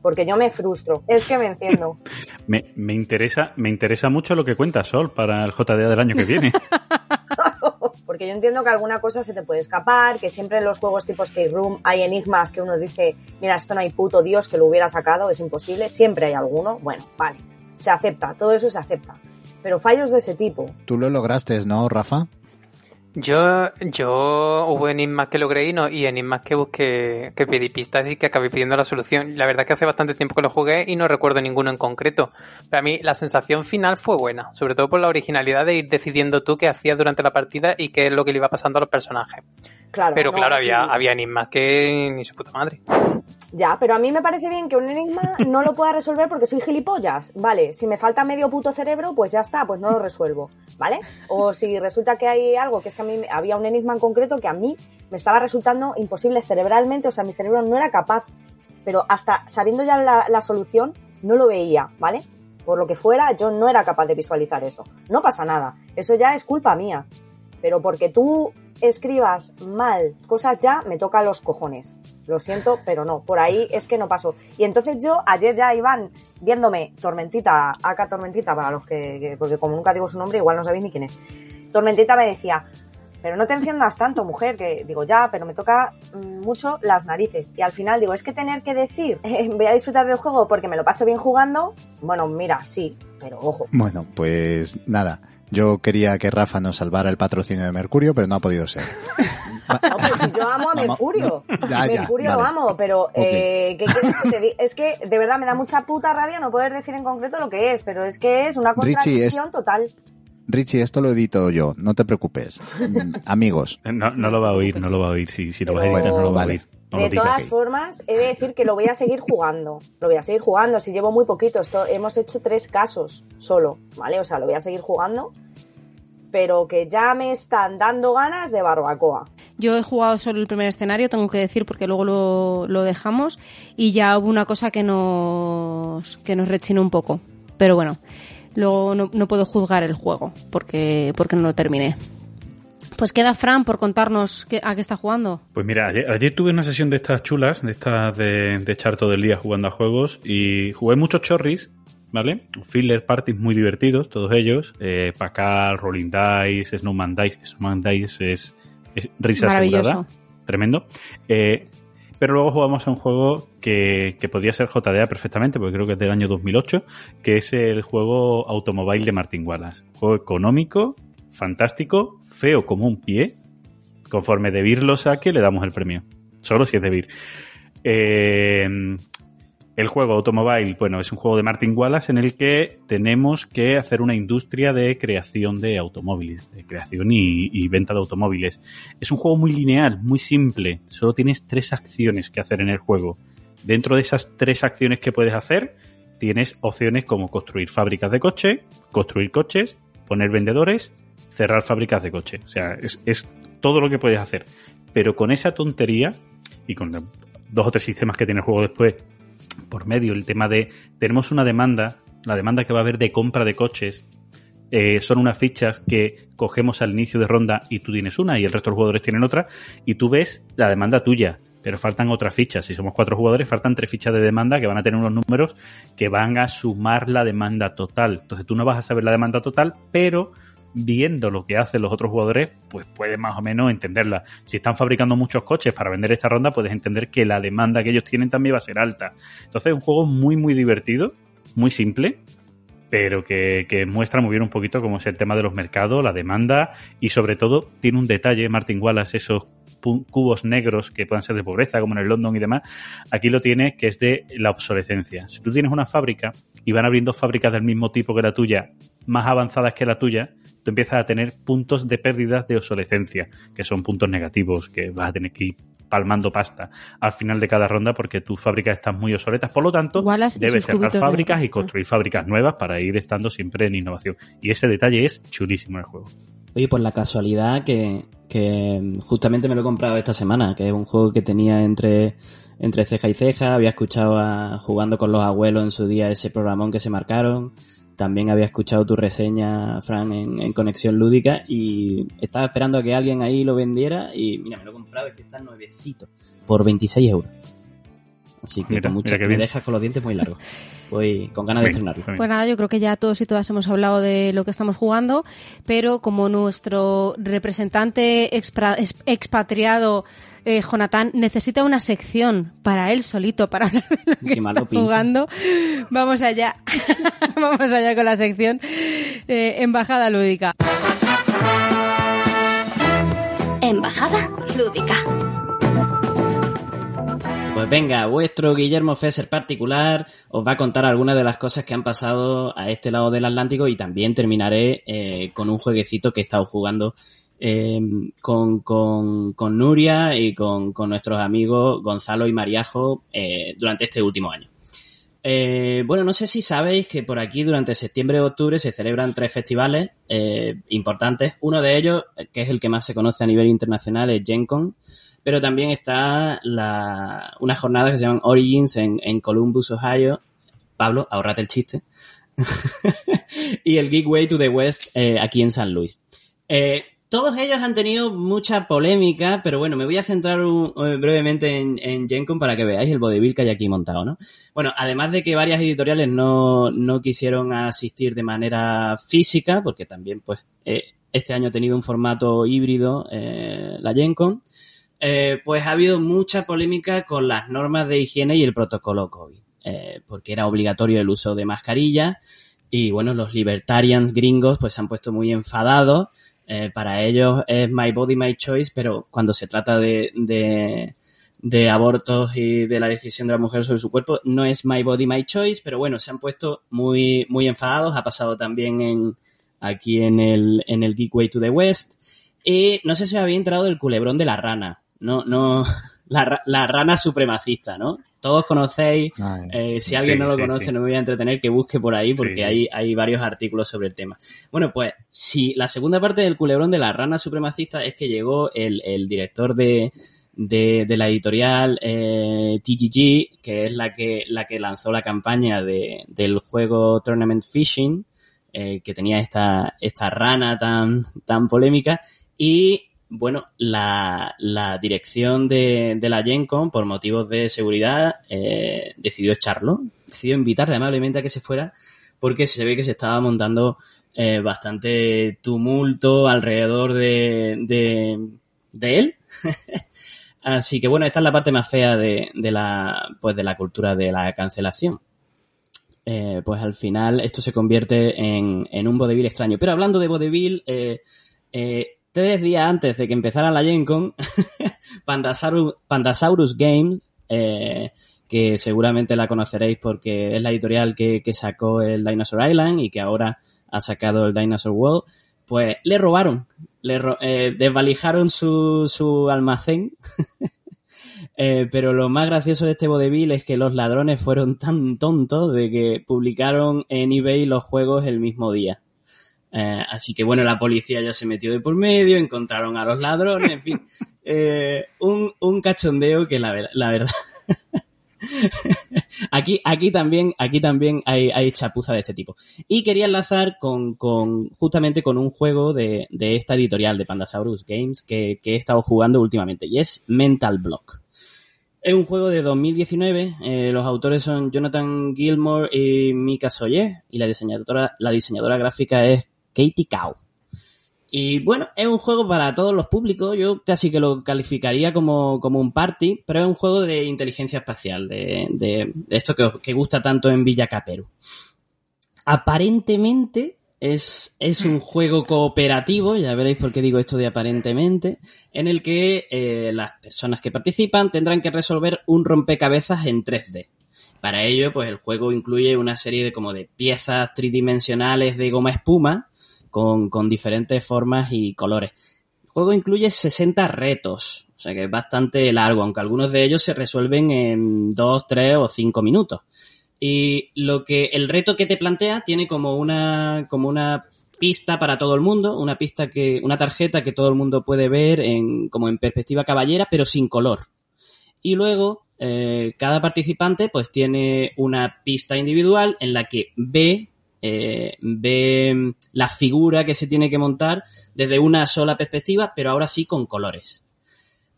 Porque yo me frustro, es que me enciendo. me, me interesa, me interesa mucho lo que cuenta Sol para el JDA del año que viene. Porque yo entiendo que alguna cosa se te puede escapar, que siempre en los juegos tipo Escape Room hay enigmas que uno dice, mira, esto no hay puto Dios que lo hubiera sacado, es imposible, siempre hay alguno. Bueno, vale, se acepta, todo eso se acepta. Pero fallos de ese tipo, Tú lo lograste, ¿no, Rafa? Yo, yo hubo enigmas que logré y, no, y enigmas que busqué, que pedí pistas y que acabé pidiendo la solución. La verdad que hace bastante tiempo que lo jugué y no recuerdo ninguno en concreto. Pero a mí la sensación final fue buena, sobre todo por la originalidad de ir decidiendo tú qué hacías durante la partida y qué es lo que le iba pasando a los personajes. claro. Pero no, claro, sí. había, había enigmas que ni su puta madre. Ya, pero a mí me parece bien que un enigma no lo pueda resolver porque soy gilipollas. Vale, si me falta medio puto cerebro, pues ya está, pues no lo resuelvo, ¿vale? O si resulta que hay algo, que es que a mí había un enigma en concreto que a mí me estaba resultando imposible cerebralmente, o sea, mi cerebro no era capaz, pero hasta sabiendo ya la, la solución, no lo veía, ¿vale? Por lo que fuera, yo no era capaz de visualizar eso. No pasa nada, eso ya es culpa mía. Pero porque tú escribas mal cosas ya, me toca los cojones. Lo siento, pero no. Por ahí es que no pasó. Y entonces yo, ayer ya iban viéndome Tormentita, acá Tormentita, para los que, que- porque como nunca digo su nombre, igual no sabéis ni quién es. Tormentita me decía, pero no te enciendas tanto, mujer, que digo, ya, pero me toca mm, mucho las narices. Y al final digo, es que tener que decir, voy a disfrutar del juego porque me lo paso bien jugando, bueno, mira, sí, pero ojo. Bueno, pues nada. Yo quería que Rafa nos salvara el patrocinio de Mercurio, pero no ha podido ser. No, pues si yo amo a Mercurio. ya, ya, Mercurio lo vale. amo, pero eh, ¿qué quieres que te diga? Es que de verdad me da mucha puta rabia no poder decir en concreto lo que es, pero es que es una Richie, es- contradicción total. Richie, esto lo edito yo, no te preocupes. Mm, Amigos, No, no lo va a oír, no lo va a oír. Si, si lo vas a editar, no lo va a Vale. oír. No de todas formas, he de decir que lo voy a seguir jugando. Lo voy a seguir jugando. Si llevo muy poquito, esto, hemos hecho tres casos solo, ¿vale? O sea, lo voy a seguir jugando. Pero que ya me están dando ganas de barbacoa. Yo he jugado solo el primer escenario, tengo que decir, porque luego lo, lo dejamos y ya hubo una cosa que nos, que nos rechinó un poco. Pero bueno, luego no, no puedo juzgar el juego porque, porque no lo terminé. Pues queda Fran por contarnos qué- a qué está jugando. Pues mira, ayer, ayer tuve una sesión de estas chulas, de estas de, de echar todo el día jugando a juegos y jugué muchos chorris, ¿vale? Filler parties muy divertidos, todos ellos. Eh, Pacal, Rolling Dice, Snowman Dice. Snowman Dice es, es risa asegurada. Tremendo. Eh, pero luego jugamos a un juego que, que podría ser JDA perfectamente, porque creo que es del año 2008, que es el juego Automobile de Martin Wallace. Juego económico, fantástico, feo como un pie. Conforme De Beer lo saque, le damos el premio. Solo si es De Beer. Eh, el juego Automobile, bueno, es un juego de Martin Wallace en el que tenemos que hacer una industria de creación de automóviles, de creación y, y venta de automóviles. Es un juego muy lineal, muy simple. Solo tienes tres acciones que hacer en el juego. Dentro de esas tres acciones que puedes hacer, tienes opciones como construir fábricas de coche, construir coches, poner vendedores, cerrar fábricas de coche. O sea, es, es todo lo que puedes hacer. Pero con esa tontería y con dos o tres sistemas que tiene el juego después por medio, el tema de tenemos una demanda, la demanda que va a haber de compra de coches, eh, son unas fichas que cogemos al inicio de ronda y tú tienes una y el resto de los jugadores tienen otra y tú ves la demanda tuya, pero faltan otras fichas. Si somos cuatro jugadores, faltan tres fichas de demanda que van a tener unos números que van a sumar la demanda total. Entonces tú no vas a saber la demanda total, pero viendo lo que hacen los otros jugadores, pues puedes más o menos entenderla. Si están fabricando muchos coches para vender esta ronda, puedes entender que la demanda que ellos tienen también va a ser alta. Entonces es un juego muy, muy divertido, muy simple, pero que, que muestra muy bien un poquito cómo es el tema de los mercados, la demanda y sobre todo tiene un detalle, Martin Wallace, esos cubos negros que puedan ser de pobreza, como en el London y demás, aquí lo tiene que es de la obsolescencia. Si tú tienes una fábrica y van abriendo fábricas del mismo tipo que la tuya, más avanzadas que la tuya, tú empiezas a tener puntos de pérdidas de obsolescencia, que son puntos negativos, que vas a tener que ir palmando pasta al final de cada ronda porque tus fábricas están muy obsoletas. Por lo tanto, Wallace debes cerrar fábricas y construir fábricas nuevas para ir estando siempre en innovación. Y ese detalle es chulísimo en el juego. Oye, por la casualidad que, que justamente me lo he comprado esta semana, que es un juego que tenía entre, entre ceja y ceja, había escuchado a, jugando con los abuelos en su día ese programón que se marcaron, también había escuchado tu reseña, Fran, en, en Conexión Lúdica y estaba esperando a que alguien ahí lo vendiera y mira, me lo he comprado, es que está nuevecito, por 26 euros. Así que Mira, con mucha- mira qué me dejas con los dientes muy largos. Voy con ganas de estrenarlo. Pues nada, yo creo que ya todos y todas hemos hablado de lo que estamos jugando, pero como nuestro representante expra- expatriado eh, Jonathan necesita una sección para él solito para hablar de lo que Qué está pinta. jugando, vamos allá, vamos allá con la sección eh, Embajada Lúdica. Embajada lúdica. Pues venga, vuestro Guillermo Fesser particular os va a contar algunas de las cosas que han pasado a este lado del Atlántico y también terminaré eh, con un jueguecito que he estado jugando eh, con, con, con Nuria y con, con nuestros amigos Gonzalo y Mariajo eh, durante este último año. Eh, bueno, no sé si sabéis que por aquí durante septiembre y octubre se celebran tres festivales eh, importantes. Uno de ellos, que es el que más se conoce a nivel internacional, es Gen Con. Pero también está la, una jornada que se llaman Origins en, en Columbus, Ohio. Pablo, ahorrate el chiste. y el Geek Way to the West aquí en San Luis. Todos ellos han tenido mucha polémica, pero bueno, me voy a centrar un- eh, brevemente en, en GenCon para que veáis el vodevil que hay aquí montado, ¿no? Bueno, además de que varias editoriales no, no quisieron asistir de manera física, porque también, pues, eh, este año ha tenido un formato híbrido, eh, la GenCon, eh, pues ha habido mucha polémica con las normas de higiene y el protocolo COVID, eh, porque era obligatorio el uso de mascarillas y bueno, los libertarians gringos pues se han puesto muy enfadados. Eh, para ellos es my body, my choice, pero cuando se trata de, de, abortos y de la decisión de la mujer sobre su cuerpo, no es my body, my choice, pero bueno, se han puesto muy, muy enfadados. Ha pasado también en, aquí en el, en el Geek Way to the West. Y no sé si había entrado del culebrón de la rana. No, no, la, ra- la rana supremacista, ¿no? Todos conocéis, Ay, eh, si alguien Sí, no lo sí, conoce, sí. no me voy a entretener, que busque por ahí porque Sí, sí. Hay, hay varios artículos sobre el tema. Bueno, pues si la segunda parte del culebrón de la rana supremacista es que llegó el, el director de, de, de la editorial eh, TGG, que es la que, la que lanzó la campaña de, del juego Tournament Fishing, eh, que tenía esta, esta rana tan, tan polémica, y bueno, la, la dirección de, de la Gen Con, por motivos de seguridad, eh, decidió echarlo, decidió invitarle amablemente a que se fuera, porque se ve que se estaba montando eh, bastante tumulto alrededor de, de, de él. Así que bueno, esta es la parte más fea de, de la, pues de la cultura de la cancelación. Eh, pues al final esto se convierte en, en un vodevil extraño. Pero hablando de vodevil, eh, eh, tres días antes de que empezara la Gen Con, Pandasaurus, Games, eh, que seguramente la conoceréis porque es la editorial que, que sacó el Dinosaur Island y que ahora ha sacado el Dinosaur World, pues le robaron, le ro- eh, desvalijaron su, su almacén. Eh, pero lo más gracioso de este vodevil es que los ladrones fueron tan tontos de que publicaron en eBay los juegos el mismo día. Eh, así que bueno, la policía ya se metió de por medio, encontraron a los ladrones, en fin. Eh, un, un cachondeo que la, ver- la verdad. aquí, aquí también, aquí también hay, hay chapuza de este tipo. Y quería enlazar con, con justamente con un juego de, de esta editorial de Pandasaurus Games que, que he estado jugando últimamente y es Mental Block. Es un juego de 2019. eh, los autores son Jonathan Gilmore y Mika Soye. Y la diseñadora, la diseñadora gráfica es Katie Cow. Y bueno, es un juego para todos los públicos. Yo casi que lo calificaría como, como un party, pero es un juego de inteligencia espacial, de, de, esto que, que gusta tanto en Villa Caperu. Aparentemente es, es un juego cooperativo, ya veréis por qué digo esto de aparentemente, en el que eh, las personas que participan tendrán que resolver un rompecabezas en 3D. Para ello, pues el juego incluye una serie de como de piezas tridimensionales de goma espuma con, diferentes formas y colores. El juego incluye 60 retos, o sea que es bastante largo, aunque algunos de ellos se resuelven en 2, 3 o 5 minutos. Y lo que el reto que te plantea tiene como una como una pista para todo el mundo, una pista que una tarjeta que todo el mundo puede ver en como en perspectiva caballera, pero sin color. Y luego eh, cada participante pues tiene una pista individual en la que ve eh, ve la figura que se tiene que montar desde una sola perspectiva, pero ahora sí con colores.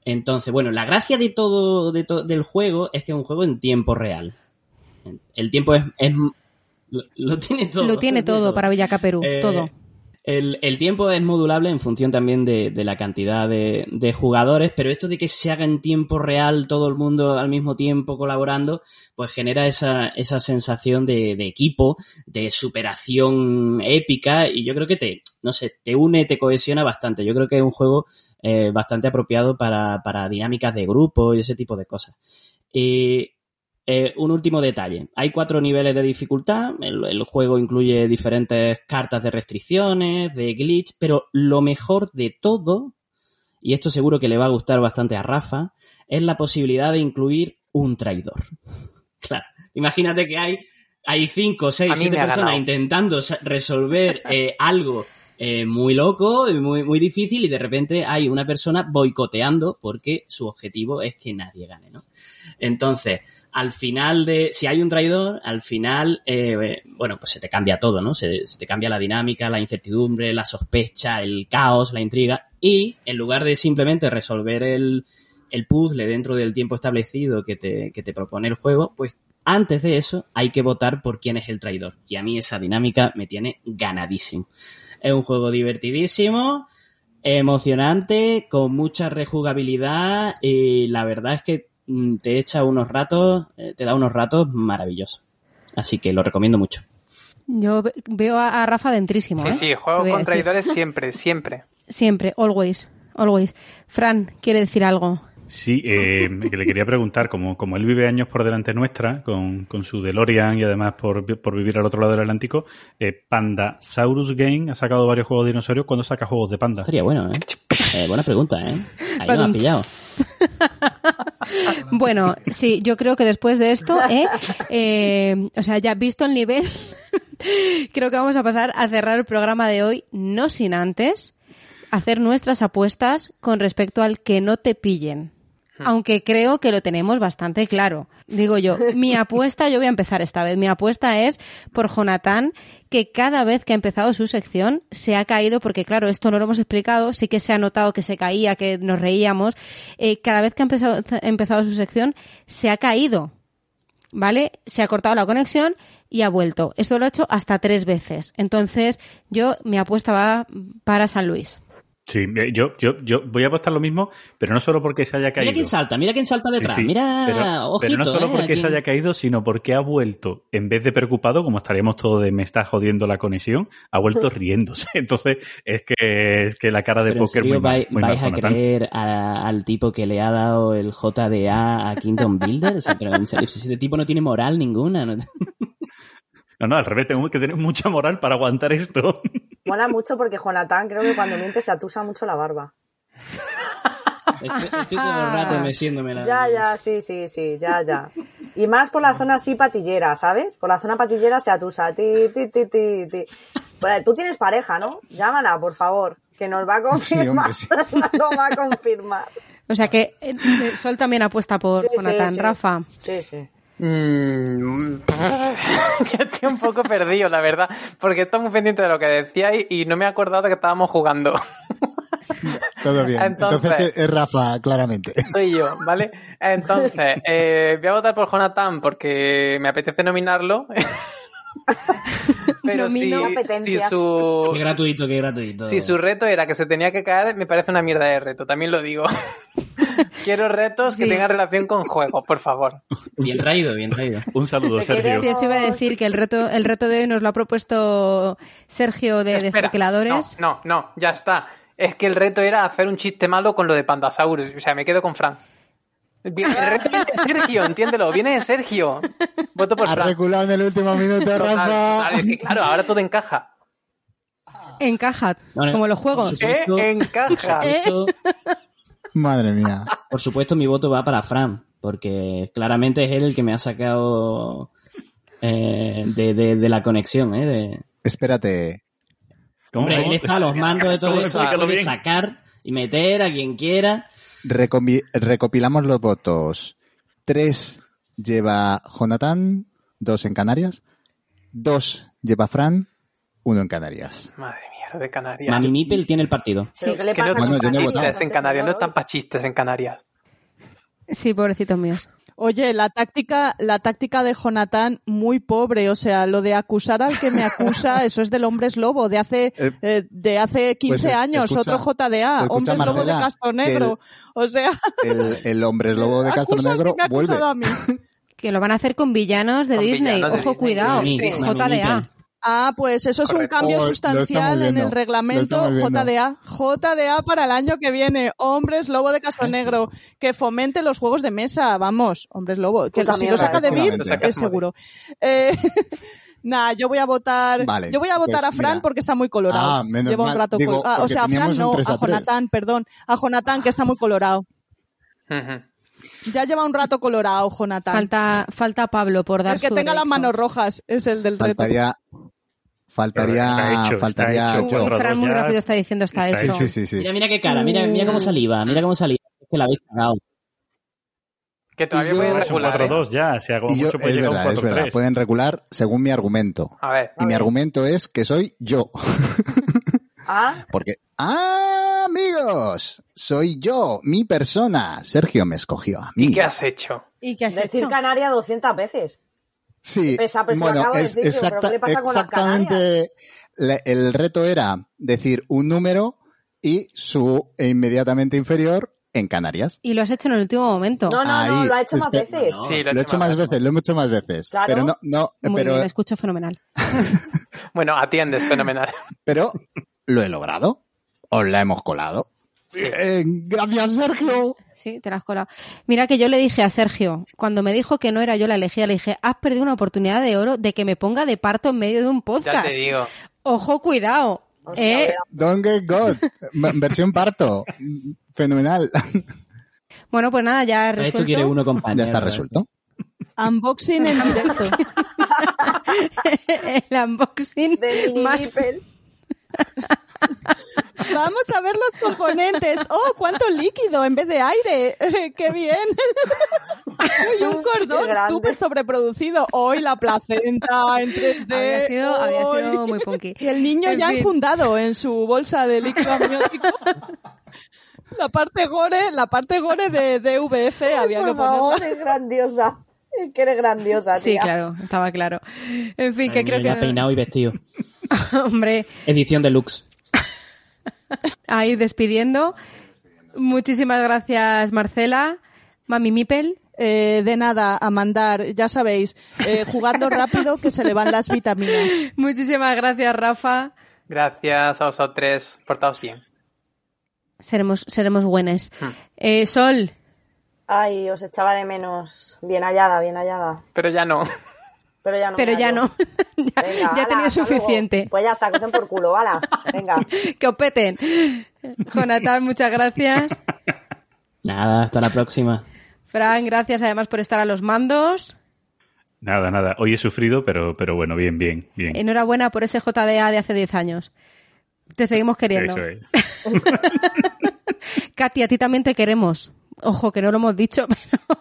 Entonces, bueno, la gracia de todo de to- del juego es que es un juego en tiempo real. El tiempo es, es- lo, lo tiene todo. Lo tiene todo para Villaca Perú, Eh, todo. El, tiempo es modulable en función también de, la cantidad de, jugadores, pero esto de que se haga en tiempo real todo el mundo al mismo tiempo colaborando, pues genera esa, esa sensación de, equipo, de superación épica y yo creo que te, no sé, te une, te cohesiona bastante. Yo creo que es un juego eh, bastante apropiado para, para dinámicas de grupo y ese tipo de cosas. Y eh, un último detalle. Hay cuatro niveles de dificultad. El, el juego incluye diferentes cartas de restricciones, de glitch, pero lo mejor de todo, y esto seguro que le va a gustar bastante a Rafa, es la posibilidad de incluir un traidor. Claro. Imagínate que hay, hay cinco, seis, siete personas ganado. intentando resolver eh, algo eh, muy loco muy, muy difícil y de repente hay una persona boicoteando porque su objetivo es que nadie gane, ¿no? Entonces, al final de, si hay un traidor, al final, eh, bueno, pues se te cambia todo, ¿no? Se, se te cambia la dinámica, la incertidumbre, la sospecha, el caos, la intriga y en lugar de simplemente resolver el, el puzzle dentro del tiempo establecido que te, que te propone el juego, pues antes de eso hay que votar por quién es el traidor. Y a mí esa dinámica me tiene ganadísimo. Es un juego divertidísimo, emocionante, con mucha rejugabilidad y la verdad es que mm, te echa unos ratos, eh, te da unos ratos maravillosos. Así que lo recomiendo mucho. Yo ve- veo a, Rafa dentrísimo, Sí, ¿eh? sí, juego con traidores siempre, siempre. Siempre, always, always. Fran, ¿quiere decir algo? Sí, eh, que le quería preguntar, como, como él vive años por delante nuestra, con, con su DeLorean y además por, por vivir al otro lado del Atlántico, eh, Pandasaurus Game ha sacado varios juegos de dinosaurios. ¿Cuándo saca juegos de panda? Estaría bueno, ¿eh? Eh, buena pregunta, ¿eh? Ahí me has pillado. Bueno, sí, yo creo que después de esto, ¿eh? Eh, o sea, ya visto el nivel, creo que vamos a pasar a cerrar el programa de hoy, no sin antes hacer nuestras apuestas con respecto al que no te pillen. Aunque creo que lo tenemos bastante claro. Digo yo, mi apuesta, yo voy a empezar esta vez, mi apuesta es por Jonathan, que cada vez que ha empezado su sección se ha caído, porque claro, esto no lo hemos explicado, sí que se ha notado que se caía, que nos reíamos, eh, cada vez que ha empezado, ha empezado su sección se ha caído, ¿vale? Se ha cortado la conexión y ha vuelto. Esto lo ha hecho hasta tres veces. Entonces, yo, mi apuesta va para San Luis. Sí, yo, yo, yo voy a apostar lo mismo, pero no solo porque se haya caído. Mira quién salta, mira quién salta detrás. Sí, sí, Mira, pero, ojito, pero no solo ¿eh? porque se haya caído, sino porque ha vuelto, en vez de preocupado, como estaríamos todos de me está jodiendo la conexión, ha vuelto riéndose. Entonces, es que, es que la cara de Pero en póker serio muy mal, vais, mal, a creer a- al tipo que le ha dado el JDA a Kingdom Builder? O sea, pero en serio, si ese tipo no tiene moral ninguna. ¿no? No, no, al revés, tengo que tener mucha moral para aguantar esto. Mola mucho porque Jonathan creo que cuando miente se atusa mucho la barba. Estoy, estoy todo el rato meciéndome la Ya, ya, sí, sí, sí, ya, ya. Y más por la zona así patillera, ¿sabes? Por la zona patillera se atusa. Ti, ti, ti, ti, ti. Bueno, tú tienes pareja, ¿no? Llámala, por favor, que nos va a confirmar. sí. nos lo va a confirmar. O sea que eh, Sol también apuesta por Sí, sí, Jonathan. sí. Rafa. Sí, sí. Mm, yo estoy un poco perdido, la verdad, porque estoy muy pendiente de lo que decíais y no me he acordado de que estábamos jugando. Todo bien. Entonces- Entonces, es Rafa, claramente. Soy yo, ¿vale? Entonces, eh, voy a votar por Jonathan porque me apetece nominarlo. Pero si, si su Qué gratuito, qué gratuito. si su reto era que se tenía que caer, me parece una mierda de reto, también lo digo. Quiero retos que tengan relación con juegos, por favor. Bien traído, bien traído. Un saludo, Sergio. Sí, eso iba a decir que el reto, el reto de hoy nos lo ha propuesto Sergio de Espera, Destroqueladores. No, no, no, ya está. Es que el reto era hacer un chiste malo con lo de Pandasaurus. O sea, me quedo con Fran. Viene- El reto viene de Sergio, entiéndelo, viene de Sergio. Voto por Ha Fran. reculado en el último minuto, Total, Rafa. total, es que claro, ahora todo encaja. Encaja, como los juegos. supuesto, ¿Eh? Encaja. Madre mía. Por supuesto, mi voto va para Fran, porque claramente es él el que me ha sacado eh, de, de- de la conexión, ¿eh? De... Espérate. Hombre, él está a los mandos de todo eso, puede sacar y meter a quien quiera. Recopilamos los votos. Tres lleva Jonathan, dos en Canarias. Dos lleva Fran, uno en Canarias. Madre mía. De Canarias. Mami Mipel tiene el partido. ¿Pero qué le Que no pasa yo para no he chistes votado. en Canarias, no están para chistes en Canarias. Sí, pobrecitos míos. Oye, la táctica, la táctica de Jonathan muy pobre, o sea, lo de acusar al que me acusa, eso es del hombres lobo, de hace, Eh, eh, de hace 15 es- años, escucha- otro JDA, escucha, hombres lobo de Marcela, Castro que Negro, o sea, El, el hombre lobo de Castro acusa al Negro que me ha vuelve. a mí. Que lo van a hacer con villanos de Con Disney. villanos de Ojo, Disney. cuidado. Sí. JDA. Ah, pues eso es un cambio Oh, sustancial en el reglamento. JDA. JDA para el año que viene. Hombres lobo de Castro Negro. Que fomente los juegos de mesa. Vamos, hombres lobo. Que Puta si lo saca de VIP, es seguro. Eh, Nah, yo voy a votar. Vale, yo voy a votar pues a Fran mira. porque está muy colorado. Ah, menos Lleva un rato Digo, ah, o sea, a Fran no, a. Jonathan, perdón. A Jonathan que está muy colorado. Ya lleva un rato colorado, Jonathan. Falta, falta Pablo por dar el que su tenga las manos rojas es el del reto. Faltaría, faltaría, Pero está hecho, faltaría está hecho. Uy, yo. Fran muy rápido está diciendo está, Está Sí, eso. sí, sí, sí. Mira, mira qué cara, mira, mira cómo saliva, mira cómo saliva. Es que la habéis cagado. Que todavía yo- pueden Es un regular. ¿eh? 4-2 ya, si hago yo, mucho puede es llegar verdad, es verdad. 4-3. Pueden regular según mi argumento. A ver. Y mi argumento es que soy yo. Ah, Porque, ¡ah, amigos! Soy yo, mi persona. Sergio me escogió a mí. ¿Y qué has hecho? ¿Y qué has decir hecho? Canaria 200 veces. Sí, Pesa, pues lo bueno, acabo de es decir, pero exacta- ¿qué le pasa con las exactamente. el reto era decir un número y su inmediatamente inferior en Canarias. Y lo has hecho en el último momento. No, no, no, lo ha hecho más veces. No. Sí, Lo he hecho más veces, lo hemos hecho más veces. Claro. Pero no, no, Muy pero, bien, escucho fenomenal. Bueno, atiendes, fenomenal. pero lo he logrado. Os la hemos colado. Gracias, Sergio. Sí, te la has colado. Mira que yo le dije a Sergio, cuando me dijo que no era yo la elegida, le dije, has perdido una oportunidad de oro de que me ponga de parto en medio de un Ya podcast. te digo. Ojo, cuidado. ¿eh? Don't get God. M- Versión parto. Fenomenal. Bueno, pues nada, ya Esto resuelto. quiere uno compañero. Ya está resuelto. Unboxing en directo. el unboxing De más... Vamos a ver los componentes. ¡Oh, cuánto líquido en vez de aire! ¡Qué bien! ¡Uy, un cordón súper sobreproducido! ¡Hoy la placenta en 3D! Habría sido, habría ¡Hoy! sido muy punky. Y el niño En ya fin. enfundado en su bolsa de líquido amniótico. La parte gore, la parte gore de DVF había que Por favor, ponerla. es grandiosa. Es que eres grandiosa, Sí, claro, estaba claro. En fin, que creo que... peinado y vestido. Hombre, Edición deluxe. A ir despidiendo. Muchísimas gracias, Marcela. Mami Mipel. Eh, de nada, a mandar, ya sabéis, eh, jugando rápido que se le van las vitaminas. Muchísimas gracias, Rafa. Gracias a vosotros. Portaos bien. Seremos, seremos buenas. Hmm. Eh, Sol, Ay, os echaba de menos. Bien hallada, bien hallada. Pero ya no. Pero ya no. pero ya no. ya Venga, ya he ala, tenido luego. suficiente. Pues ya está, cocen por culo, hala. Venga. que os peten. Jonathan, muchas gracias. Nada, hasta la próxima. Fran, gracias además por estar a los mandos. Nada, nada. Hoy he sufrido, pero, pero bueno, bien, bien, bien. Enhorabuena por ese JDA de hace 10 años. Te seguimos queriendo. Eso es. Katy, a ti también te queremos. Ojo, que no lo hemos dicho, pero,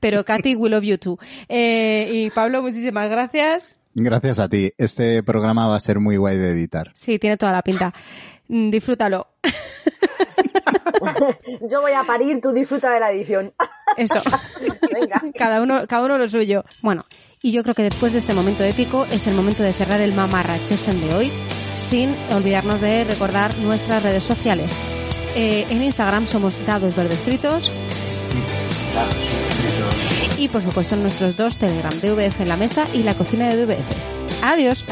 pero Katy, we love you too. Eh, y Pablo, muchísimas gracias. Gracias a ti. Este programa va a ser muy guay de editar. Sí, tiene toda la pinta. Mm, Disfrútalo. Yo voy a parir, tú disfruta de la edición. Eso. Venga. Cada uno, cada uno lo suyo. Bueno, y yo creo que después de este momento épico es el momento de cerrar el mamarrachesen de hoy, sin olvidarnos de recordar nuestras redes sociales. Eh, en Instagram somos Dados Verdes Fritos. Y por supuesto en nuestros dos Telegram, DVF en la mesa y la cocina de DVF. Adiós.